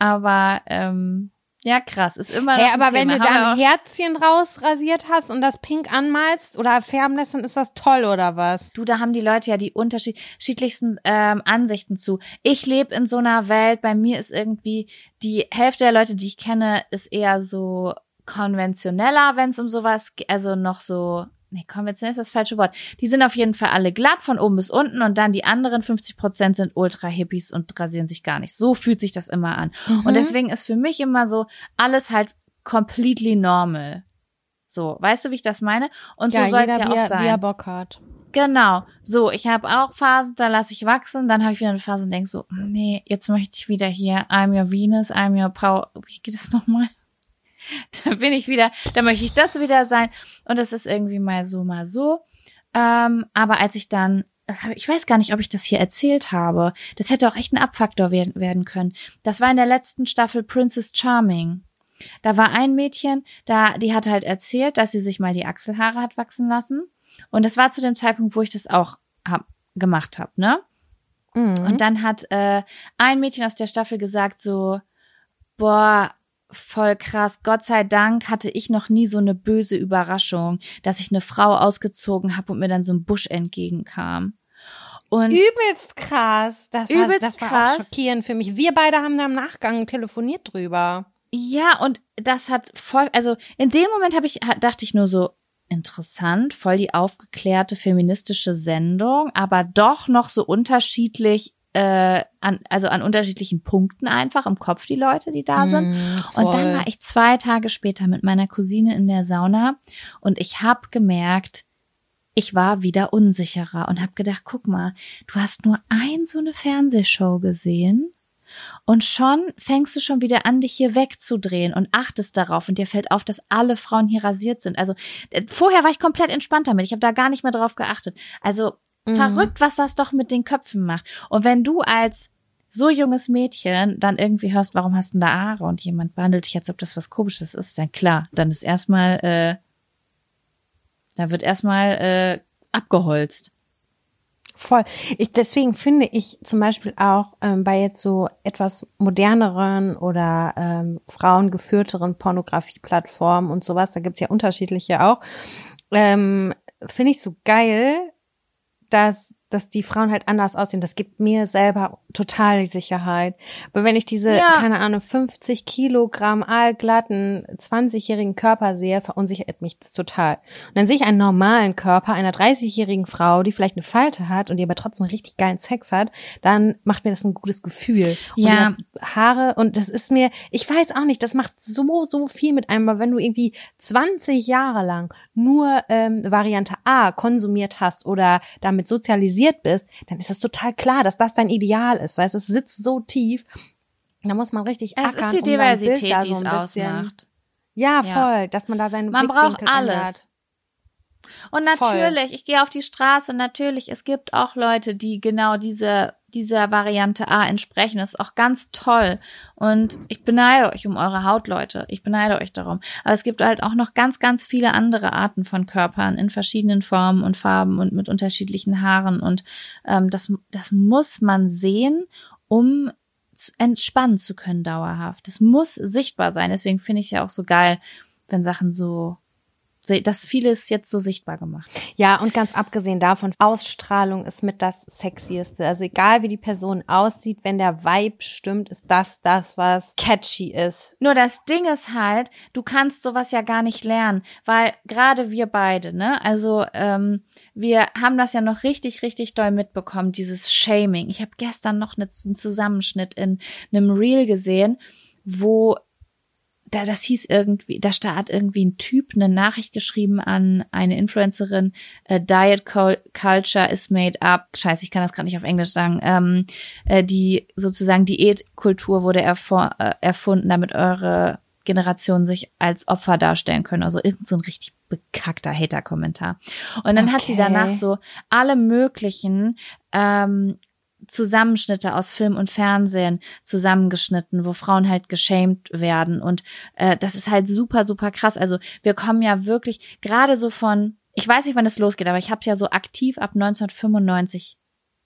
Aber ähm, ja, krass, ist immer. Hey, noch ein aber wenn Thema. du da ein Herzchen rausrasiert hast und das pink anmalst oder färben lässt, dann ist das toll, oder was? Du, da haben die Leute ja die unterschiedlichsten ähm, Ansichten zu. Ich lebe in so einer Welt, bei mir ist irgendwie die Hälfte der Leute, die ich kenne, ist eher so konventioneller, wenn es um sowas geht, also noch so, nee, konventionell ist das falsche Wort. Die sind auf jeden Fall alle glatt von oben bis unten und dann die anderen 50 Prozent sind Ultra-Hippies und rasieren sich gar nicht. So fühlt sich das immer an. Mhm. Und deswegen ist für mich immer so alles halt completely normal. So, weißt du, wie ich das meine? Und so soll es ja auch er- sein. wie er Bock hat. Genau. So, ich habe auch Phasen, da lasse ich wachsen, dann habe ich wieder eine Phase und denk so, nee, jetzt möchte ich wieder hier I'm your Venus, I'm your Power. Wie geht es nochmal? Da bin ich wieder, da möchte ich das wieder sein. Und das ist irgendwie mal so, mal so. Ähm, aber als ich dann, ich weiß gar nicht, ob ich das hier erzählt habe. Das hätte auch echt ein Abfaktor werden, werden können. Das war in der letzten Staffel Princess Charming. Da war ein Mädchen, da, die hat halt erzählt, dass sie sich mal die Achselhaare hat wachsen lassen. Und das war zu dem Zeitpunkt, wo ich das auch hab, gemacht habe, ne? Mhm. Und dann hat äh, ein Mädchen aus der Staffel gesagt so, boah, voll krass, Gott sei Dank hatte ich noch nie so eine böse Überraschung, dass ich eine Frau ausgezogen habe und mir dann so ein Busch entgegenkam. Und Übelst krass. Das war, Übelst das war krass. auch schockierend für mich. Wir beide haben da im Nachgang telefoniert drüber. Ja, und das hat voll, also in dem Moment habe ich, dachte ich nur so, interessant, voll die aufgeklärte feministische Sendung, aber doch noch so unterschiedlich, äh, an, also an unterschiedlichen Punkten einfach im Kopf die Leute, die da sind. Mhm, Und dann war ich zwei Tage später mit meiner Cousine in der Sauna und ich habe gemerkt, ich war wieder unsicherer und habe gedacht, guck mal, du hast nur ein so eine Fernsehshow gesehen und schon fängst du schon wieder an, dich hier wegzudrehen und achtest darauf und dir fällt auf, dass alle Frauen hier rasiert sind. Also äh, vorher war ich komplett entspannt damit. Ich habe da gar nicht mehr drauf geachtet. Also Mhm. verrückt, was das doch mit den Köpfen macht. Und wenn du als so junges Mädchen dann irgendwie hörst, warum hast du denn da Haare und jemand behandelt dich, als ob das was Komisches ist, dann klar, dann ist erstmal, äh, da wird erstmal äh, abgeholzt. Voll. Ich, deswegen finde ich zum Beispiel auch ähm, bei jetzt so etwas moderneren oder ähm, frauengeführteren Pornografie-Plattformen und sowas, da gibt's ja unterschiedliche auch, ähm, finde ich so geil, dass dass die Frauen halt anders aussehen. Das gibt mir selber total die Sicherheit. Aber wenn ich diese, Ja. keine Ahnung, 50 Kilogramm allglatten 20-jährigen Körper sehe, verunsichert mich das total. Und dann sehe ich einen normalen Körper einer 30-jährigen Frau, die vielleicht eine Falte hat und die aber trotzdem richtig geilen Sex hat, dann macht mir das ein gutes Gefühl. Und Ja. Haare und das ist mir, ich weiß auch nicht, das macht so, so viel mit einem, aber wenn du irgendwie 20 Jahre lang nur ähm, Variante A konsumiert hast oder damit sozialisiert bist, dann ist das total klar, dass das dein Ideal ist, weil es sitzt so tief. Da muss man richtig Es ackern, ist die um Diversität, da die so es bisschen- ausmacht. Ja, Ja. voll, dass man da seinen Man braucht alles. ändert. Und Voll. natürlich, ich gehe auf die Straße, natürlich, es gibt auch Leute, die genau diese, dieser Variante A entsprechen. Das ist auch ganz toll. Und ich beneide euch um eure Haut, Leute. Ich beneide euch darum. Aber es gibt halt auch noch ganz, ganz viele andere Arten von Körpern in verschiedenen Formen und Farben und mit unterschiedlichen Haaren. Und ähm, das, das muss man sehen, um entspannen zu können dauerhaft. Das muss sichtbar sein. Deswegen finde ich es ja auch so geil, wenn Sachen so dass vieles jetzt so sichtbar gemacht. Ja, und ganz abgesehen davon, Ausstrahlung ist mit das Sexieste. Also egal wie die Person aussieht, wenn der Vibe stimmt, ist das das, was catchy ist. Nur das Ding ist halt, du kannst sowas ja gar nicht lernen, weil gerade wir beide, ne, also ähm, wir haben das ja noch richtig, richtig doll mitbekommen, dieses Shaming. Ich habe gestern noch ne, einen Zusammenschnitt in einem Reel gesehen, wo da das hieß irgendwie, da hat irgendwie ein Typ eine Nachricht geschrieben an eine Influencerin, äh, Diet Cul- Culture is made up, scheiße, ich kann das gerade nicht auf Englisch sagen, ähm, äh, die sozusagen Diätkultur wurde erfor äh, erfunden, damit eure Generationen sich als Opfer darstellen können. Also irgend so ein richtig bekackter Hater-Kommentar. Und dann okay. hat sie danach so alle möglichen ähm, Zusammenschnitte aus Film und Fernsehen zusammengeschnitten, wo Frauen halt geschämt werden. Und äh, das ist halt super, super krass. Also wir kommen ja wirklich gerade so von, ich weiß nicht, wann das losgeht, aber ich habe es ja so aktiv ab 1995,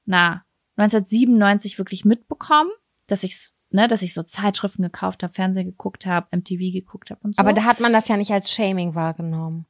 na, 1997 wirklich mitbekommen, dass ich's ne, dass ich so Zeitschriften gekauft habe, Fernsehen geguckt habe, MTV geguckt habe und so. Aber da hat man das ja nicht als Shaming wahrgenommen.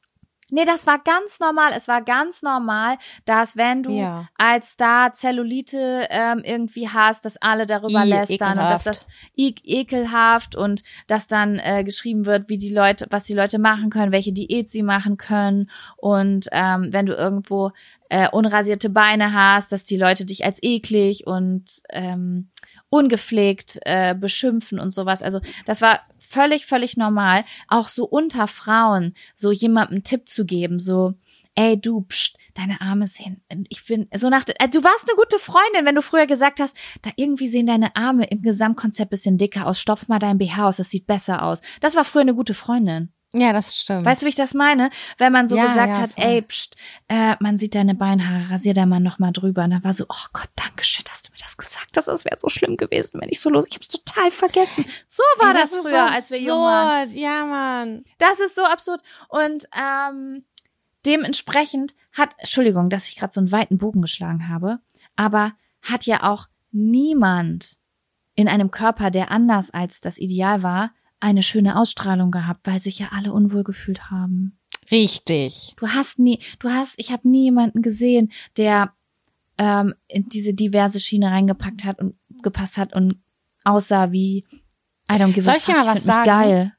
Nee, das war ganz normal. Es war ganz normal, dass wenn du ja. als Star Zellulite ähm, irgendwie hast, dass alle darüber I, lästern ekelhaft. und dass das ekelhaft und dass dann äh, geschrieben wird, wie die Leute, was die Leute machen können, welche Diät sie machen können und ähm, wenn du irgendwo äh, unrasierte Beine hast, dass die Leute dich als eklig und ähm, ungepflegt äh, beschimpfen und sowas. Also das war völlig, völlig normal, auch so unter Frauen so jemandem Tipp zu geben, so, ey du, pst, deine Arme sehen, ich bin so nach, äh, du warst eine gute Freundin, wenn du früher gesagt hast, da irgendwie sehen deine Arme im Gesamtkonzept bisschen dicker aus, stopf mal dein BH aus, das sieht besser aus. Das war früher eine gute Freundin. Ja, das stimmt. Weißt du, wie ich das meine? Wenn man so ja, gesagt ja, hat, voll. ey, pst, äh, man sieht deine Beinhaare, rasier da mal noch mal drüber. Und dann war so, oh Gott, danke schön, dass du mir das gesagt hast. Das wäre so schlimm gewesen, wenn ich so los. Ich hab's total vergessen. So war ey, das, das früher, als wir jung waren. Ja, Mann. Das ist so absurd. Und ähm, dementsprechend hat, Entschuldigung, dass ich gerade so einen weiten Bogen geschlagen habe, aber hat ja auch niemand in einem Körper, der anders als das Ideal war, eine schöne Ausstrahlung gehabt, weil sich ja alle unwohl gefühlt haben. Richtig. Du hast nie, du hast, ich habe nie jemanden gesehen, der ähm, in diese diverse Schiene reingepackt hat und gepasst hat und aussah wie I don't give Soll a fuck. Ich, mal was sagen? geil.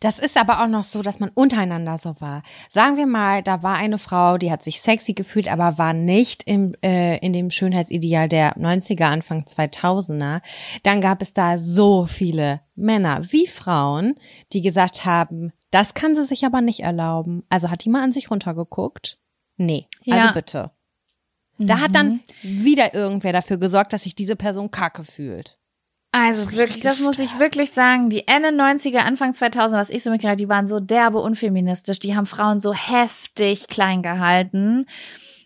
Das ist aber auch noch so, dass man untereinander so war. Sagen wir mal, da war eine Frau, die hat sich sexy gefühlt, aber war nicht im, äh, in dem Schönheitsideal der 90er, Anfang 2000er. Dann gab es da so viele Männer wie Frauen, die gesagt haben, das kann sie sich aber nicht erlauben. Also hat die mal an sich runtergeguckt? Nee, also ja. bitte. Da mhm. hat dann mhm. wieder irgendwer dafür gesorgt, dass sich diese Person kacke fühlt. Also wirklich, das muss ich wirklich sagen. Die Ende 90er, Anfang 2000, was ich so mitgekriegt die waren so derbe unfeministisch. Die haben Frauen so heftig klein gehalten.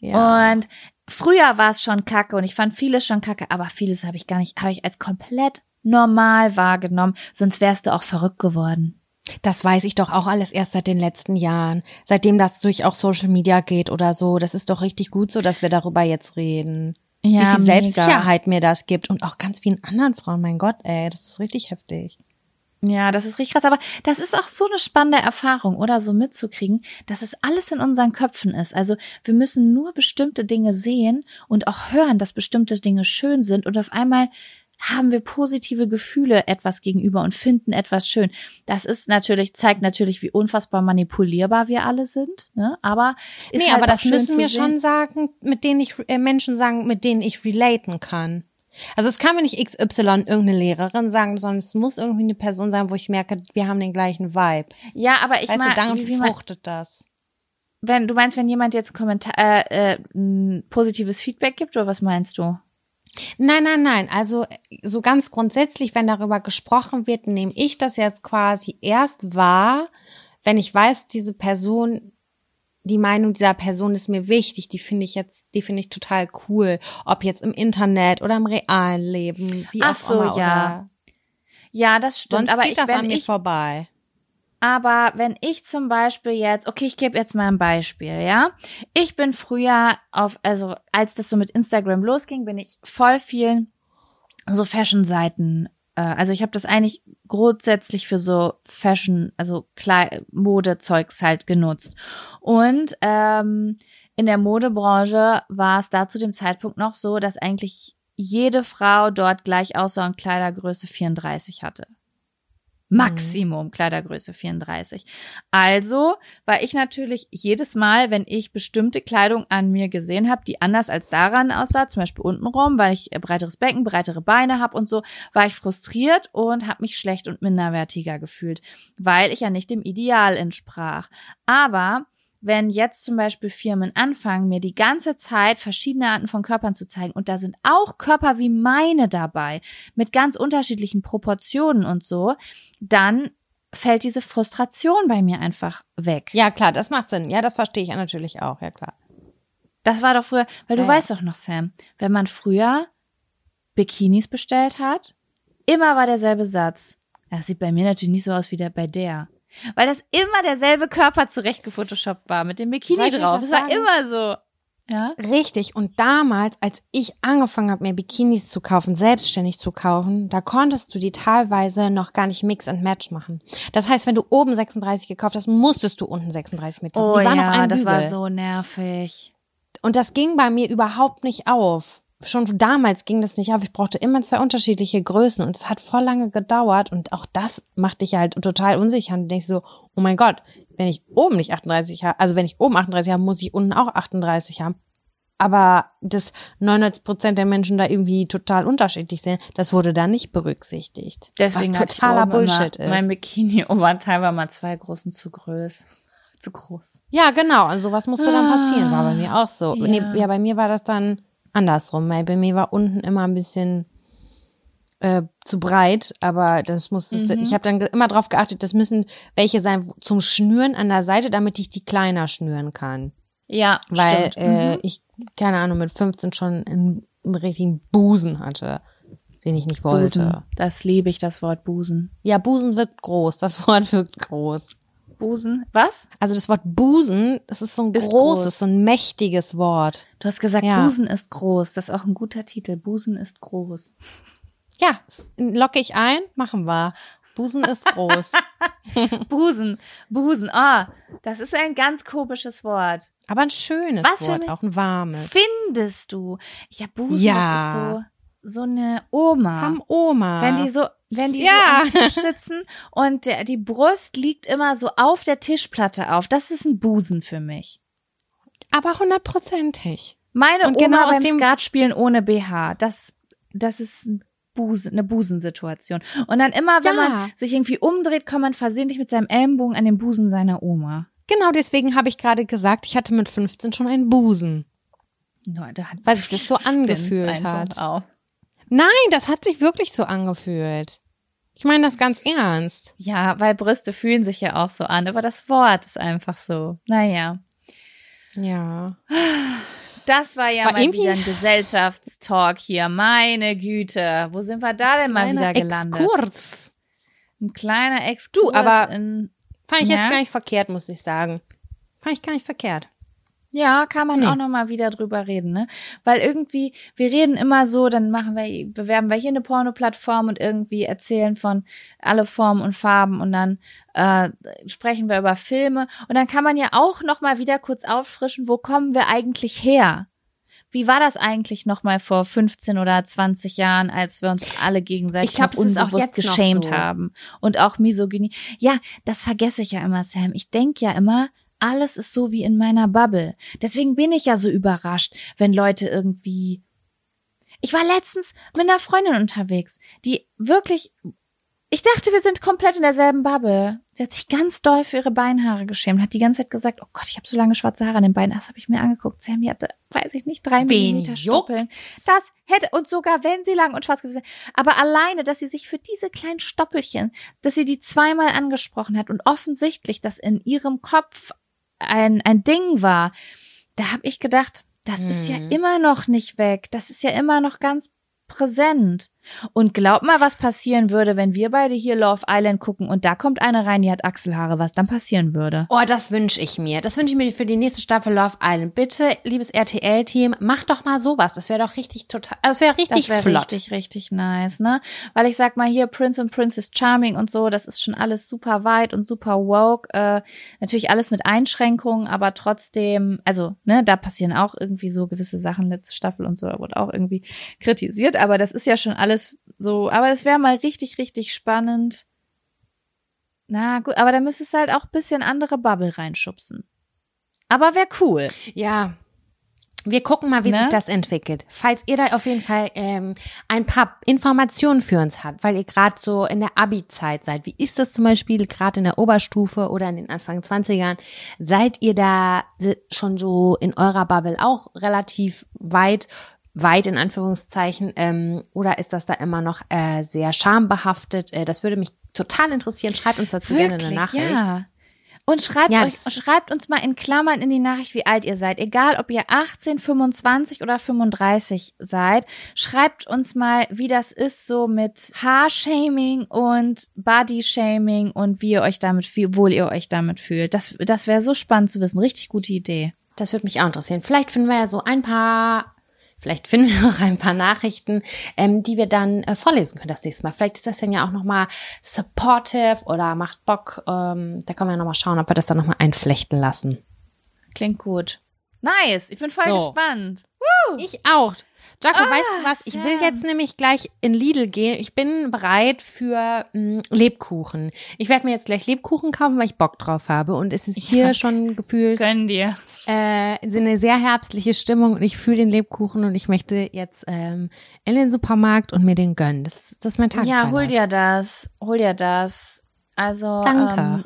Ja. Und früher war es schon kacke und ich fand vieles schon kacke, aber vieles habe ich gar nicht, habe ich als komplett normal wahrgenommen. Sonst wärst du auch verrückt geworden. Das weiß ich doch auch alles erst seit den letzten Jahren. Seitdem das durch auch Social Media geht oder so. Das ist doch richtig gut so, dass wir darüber jetzt reden. Ja, wie viel Selbstsicherheit mir das gibt und auch ganz vielen anderen Frauen. Mein Gott, ey, das ist richtig heftig. Ja, das ist richtig krass. Aber das ist auch so eine spannende Erfahrung, oder so mitzukriegen, dass es alles in unseren Köpfen ist. Also wir müssen nur bestimmte Dinge sehen und auch hören, dass bestimmte Dinge schön sind und auf einmal haben wir positive Gefühle etwas gegenüber und finden etwas schön. Das ist natürlich, zeigt natürlich, wie unfassbar manipulierbar wir alle sind, ne? Aber ist nee, halt aber das müssen wir schon sagen, mit denen ich äh, Menschen sagen, mit denen ich relaten kann. Also es kann mir nicht XY irgendeine Lehrerin sagen, sondern es muss irgendwie eine Person sein, wo ich merke, wir haben den gleichen Vibe. Ja, aber ich meine, dann wie, wie fruchtet das? Wenn du meinst, wenn jemand jetzt Kommentar, äh, äh, ein positives Feedback gibt, oder was meinst du? Nein, nein, nein. Also so ganz grundsätzlich, wenn darüber gesprochen wird, nehme ich das jetzt quasi erst wahr, wenn ich weiß, diese Person, die Meinung dieser Person ist mir wichtig, die finde ich jetzt, die finde ich total cool, ob jetzt im Internet oder im realen Leben, wie Ach so, immer. ja. Ja, das stimmt. Sonst aber geht ich, das an mir ich, vorbei. Aber wenn ich zum Beispiel jetzt, okay, ich gebe jetzt mal ein Beispiel, ja. Ich bin früher auf, also als das so mit Instagram losging, bin ich voll vielen so Fashion-Seiten. Äh, also ich habe das eigentlich grundsätzlich für so Fashion, also Kle Modezeugs halt genutzt. Und ähm, in der Modebranche war es da zu dem Zeitpunkt noch so, dass eigentlich jede Frau dort gleich aussah und Kleidergröße 34 hatte. Maximum Kleidergröße 34. Also war ich natürlich jedes Mal, wenn ich bestimmte Kleidung an mir gesehen habe, die anders als daran aussah, zum Beispiel untenrum, weil ich breiteres Becken, breitere Beine habe und so, war ich frustriert und habe mich schlecht und minderwertiger gefühlt, weil ich ja nicht dem Ideal entsprach. Aber wenn jetzt zum Beispiel Firmen anfangen, mir die ganze Zeit verschiedene Arten von Körpern zu zeigen und da sind auch Körper wie meine dabei, mit ganz unterschiedlichen Proportionen und so, dann fällt diese Frustration bei mir einfach weg. Ja, klar, das macht Sinn. Ja, das verstehe ich natürlich auch, ja klar. Das war doch früher, weil du Ja. weißt doch noch, Sam, wenn man früher Bikinis bestellt hat, immer war derselbe Satz. Das sieht bei mir natürlich nicht so aus wie der bei der. Weil das immer derselbe Körper zurecht gefotoshoppt war mit dem Bikini drauf. Das war immer so. Ja? Richtig. Und damals, als ich angefangen habe, mir Bikinis zu kaufen, selbstständig zu kaufen, da konntest du die teilweise noch gar nicht Mix and Match machen. Das heißt, wenn du oben 36 gekauft hast, musstest du unten 36 mitkaufen. Oh die waren auf ja, einem das war Bügel. so nervig. Und das ging bei mir überhaupt nicht auf. Schon damals ging das nicht auf. Ich brauchte immer zwei unterschiedliche Größen und es hat voll lange gedauert und auch das macht dich halt total unsicher und denkst so, oh mein Gott, wenn ich oben nicht 38 habe, also wenn ich oben 38 habe, muss ich unten auch 38 haben. Aber dass 99 Prozent der Menschen da irgendwie total unterschiedlich sind, das wurde da nicht berücksichtigt. Deswegen was totaler Bullshit ist. Mein Bikini-Oberteil war mal zwei großen zu groß. Zu groß. Ja, genau. Also sowas musste dann passieren. War bei mir auch so. Ja. Nee, ja, bei mir war das dann andersrum. Weil bei mir war unten immer ein bisschen äh, zu breit, aber das musste Mhm. ich habe dann immer drauf geachtet, das müssen welche sein zum Schnüren an der Seite, damit ich die kleiner schnüren kann. Ja, Weil äh, Mhm. ich, keine Ahnung, mit 15 schon einen, einen richtigen Busen hatte, den ich nicht wollte. Busen. Das liebe ich, das Wort Busen. Ja, Busen wirkt groß. Das Wort wirkt groß. Busen? Was? Also das Wort Busen, das ist so ein Ist großes, groß. so ein mächtiges Wort. Du hast gesagt, Ja. Busen ist groß. Das ist auch ein guter Titel. Busen ist groß. Ja, locke ich ein, machen wir. Busen ist groß. Busen, Busen. Ah, das ist ein ganz komisches Wort. Aber ein schönes Was für Wort, auch ein warmes. Findest du? Ja, Busen, Ja. das ist so so eine Oma. Haben Oma. Wenn die so, wenn die Ja. so am Tisch sitzen und der, die Brust liegt immer so auf der Tischplatte auf, das ist ein Busen für mich. aber hundertprozentig. Meine Und Oma genau aus beim dem- Skat spielen ohne BH, das, das ist ein Busen, eine Busensituation. Und dann immer, wenn Ja. man sich irgendwie umdreht, kommt man versehentlich mit seinem Ellenbogen an den Busen seiner Oma. Genau deswegen habe ich gerade gesagt, ich hatte mit 15 schon einen Busen. Hat Weil sich das so angefühlt hat. Auf. Nein, das hat sich wirklich so angefühlt. Ich meine das ganz ernst. Ja, weil Brüste fühlen sich ja auch so an, aber das Wort ist einfach so. Naja. Ja. Das war ja War mal wieder ein Gesellschaftstalk hier. Meine Güte. Wo sind wir da denn mal wieder gelandet? Exkurs. Ein kleiner Exkurs. Du, aber- in, Fand ich Ja? jetzt gar nicht verkehrt, muss ich sagen. Fand ich gar nicht verkehrt. Ja, kann man Nee. auch noch mal wieder drüber reden, ne? Weil irgendwie, wir reden immer so, dann machen wir, bewerben wir hier eine Porno-Plattform und irgendwie erzählen von alle Formen und Farben und dann äh, sprechen wir über Filme und dann kann man ja auch noch mal wieder kurz auffrischen, wo kommen wir eigentlich her? Wie war das eigentlich noch mal vor 15 oder 20 Jahren, als wir uns alle gegenseitig Ich glaub, unbewusst geschämt so. haben und auch Misogynie? Ja, das vergesse ich ja immer, Sam. Ich denk ja immer, alles ist so wie in meiner Bubble. Deswegen bin ich ja so überrascht, wenn Leute irgendwie. Ich war letztens mit einer Freundin unterwegs, die wirklich. Ich dachte, wir sind komplett in derselben Bubble. Sie hat sich ganz doll für ihre Beinhaare geschämt, hat die ganze Zeit gesagt, oh Gott, ich habe so lange schwarze Haare an den Beinen. Das habe ich mir angeguckt. Sam, die hatte, weiß ich nicht, drei Wen Millimeter? Stoppeln. Das hätte, und sogar wenn sie lang und schwarz gewesen wäre. Aber alleine, dass sie sich für diese kleinen Stoppelchen, dass sie die zweimal angesprochen hat und offensichtlich das in ihrem Kopf ein, ein Ding war, da habe ich gedacht, das ist ja Hm. immer noch nicht weg. Das ist ja immer noch ganz präsent. Und glaub mal, was passieren würde, wenn wir beide hier Love Island gucken und da kommt eine rein, die hat Achselhaare, was dann passieren würde. Oh, das wünsche ich mir. Das wünsche ich mir für die nächste Staffel Love Island. Bitte, liebes RTL-Team, macht doch mal sowas. Das wäre doch richtig total, das wäre richtig Das wäre flott. richtig, richtig nice, ne? Weil ich sag mal hier Prince und Princess Charming und so, das ist schon alles super weit und super woke. Äh, natürlich alles mit Einschränkungen, aber trotzdem, also, ne, da passieren auch irgendwie so gewisse Sachen, letzte Staffel und so, da wurde auch irgendwie kritisiert, aber das ist ja schon alles so, aber es wäre mal richtig, richtig spannend. Na gut, aber da müsstest du halt auch ein bisschen andere Bubble reinschubsen. Aber wäre cool. Ja. Wir gucken mal, wie Ne? sich das entwickelt. Falls ihr da auf jeden Fall ähm, ein paar Informationen für uns habt, weil ihr gerade so in der Abi-Zeit seid. Wie ist das zum Beispiel gerade in der Oberstufe oder in den Anfang 20ern? Seid ihr da schon so in eurer Bubble auch relativ weit, weit in Anführungszeichen? Ähm, oder ist das da immer noch äh, sehr schambehaftet? Äh, das würde mich total interessieren. Schreibt uns dazu gerne eine Nachricht. Ja. Und schreibt, Ja, euch, schreibt uns mal in Klammern in die Nachricht, wie alt ihr seid. Egal, ob ihr 18, 25 oder 35 seid. Schreibt uns mal, wie das ist so mit Haarshaming und Bodyshaming und wie ihr euch damit, wie wohl ihr euch damit fühlt. Das, das wäre so spannend zu wissen. Richtig gute Idee. Das würde mich auch interessieren. Vielleicht finden wir ja so ein paar, vielleicht finden wir noch ein paar Nachrichten, ähm, die wir dann äh, vorlesen können das nächste Mal. Vielleicht ist das dann ja auch nochmal supportive oder macht Bock. Ähm, da können wir nochmal schauen, ob wir das dann nochmal einflechten lassen. Klingt gut. Nice. Ich bin voll So. gespannt. Ich auch. Jaco, Ah, weißt du was? Ich will jetzt nämlich gleich in Lidl gehen. Ich bin bereit für mh, Lebkuchen. Ich werde mir jetzt gleich Lebkuchen kaufen, weil ich Bock drauf habe. Und es ist hier Ja. schon gefühlt Gönn dir. äh, eine sehr herbstliche Stimmung und ich fühle den Lebkuchen und ich möchte jetzt ähm, in den Supermarkt und mir den gönnen. Das, das ist mein Tag. Ja, hol dir das. Hol dir das. Also, Danke. Ähm,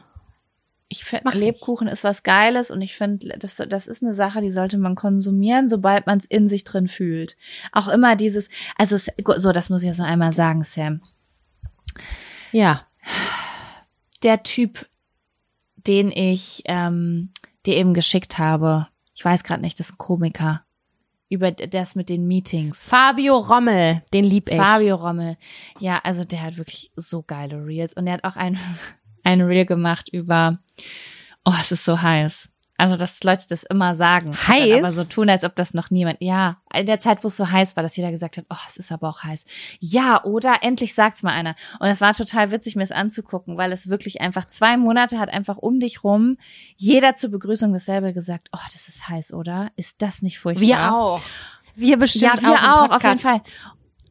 ich finde. Lebkuchen ist was Geiles und ich finde, das, das ist eine Sache, die sollte man konsumieren, sobald man es in sich drin fühlt. Auch immer dieses, also so, das muss ich jetzt noch einmal sagen, Sam. Ja. Der Typ, den ich ähm, dir eben geschickt habe, ich weiß gerade nicht, das ist ein Komiker, über das mit den Meetings. Fabio Rommel, den lieb ich. Fabio Rommel. Ja, also der hat wirklich so geile Reels. Und er hat auch ein, ein Reel gemacht über, oh, es ist so heiß. Also, dass Leute das immer sagen. Heiß? Aber so tun, als ob das noch niemand, ja. In der Zeit, wo es so heiß war, dass jeder gesagt hat, oh, es ist aber auch heiß. Ja, oder endlich sagt's mal einer. Und es war total witzig, mir es anzugucken, weil es wirklich einfach zwei Monate hat einfach um dich rum jeder zur Begrüßung dasselbe gesagt, oh, das ist heiß, oder? Ist das nicht furchtbar? Wir auch. Wir bestimmt Ja, wir auch, auch, auf jeden. Fall.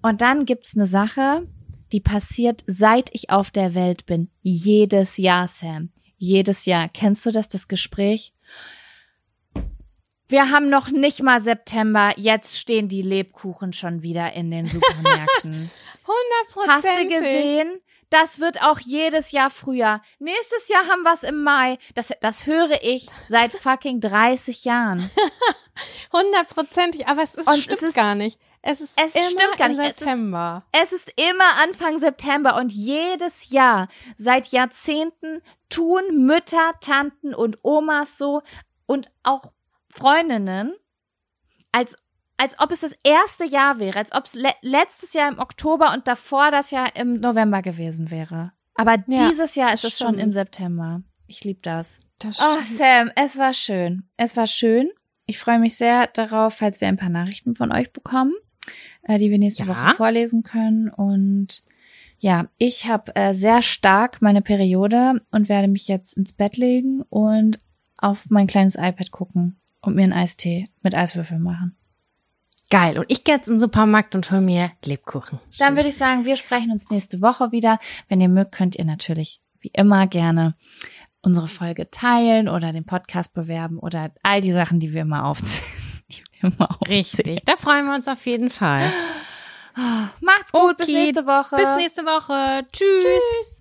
Und dann gibt's eine Sache, die passiert, seit ich auf der Welt bin. Jedes Jahr, Sam. Jedes Jahr. Kennst du das, das Gespräch? Wir haben noch nicht mal September, jetzt stehen die Lebkuchen schon wieder in den Supermärkten. Hast du gesehen? Das wird auch jedes Jahr früher. Nächstes Jahr haben wir's im Mai. Das, das höre ich seit fucking 30 Jahren. Hundertprozentig, aber es, ist, Und es stimmt ist- gar nicht. Es ist es immer stimmt gar nicht. Es ist- September. Es ist immer Anfang September und jedes Jahr, seit Jahrzehnten, tun Mütter, Tanten und Omas so und auch Freundinnen, als, als ob es das erste Jahr wäre, als ob es le letztes Jahr im Oktober und davor das Jahr im November gewesen wäre. Aber Ja, dieses Jahr ist es schon im September. Ich lieb das. Das Oh, Sam, es war schön. Es war schön. Ich freue mich sehr darauf, falls wir ein paar Nachrichten von euch bekommen, äh, die wir nächste Ja. Woche vorlesen können. Und ja, ich habe äh, sehr stark meine Periode und werde mich jetzt ins Bett legen und auf mein kleines iPad gucken und mir einen Eistee mit Eiswürfeln machen. Geil. Und ich gehe jetzt in den Supermarkt und hol mir Lebkuchen. Dann würde ich sagen, wir sprechen uns nächste Woche wieder. Wenn ihr mögt, könnt ihr natürlich wie immer gerne unsere Folge teilen oder den Podcast bewerben oder all die Sachen, die wir immer aufzählen. Immer aufzählen. Richtig. Da freuen wir uns auf jeden Fall. Macht's gut, bis Okay, nächste Woche. Bis nächste Woche. Tschüss. Tschüss.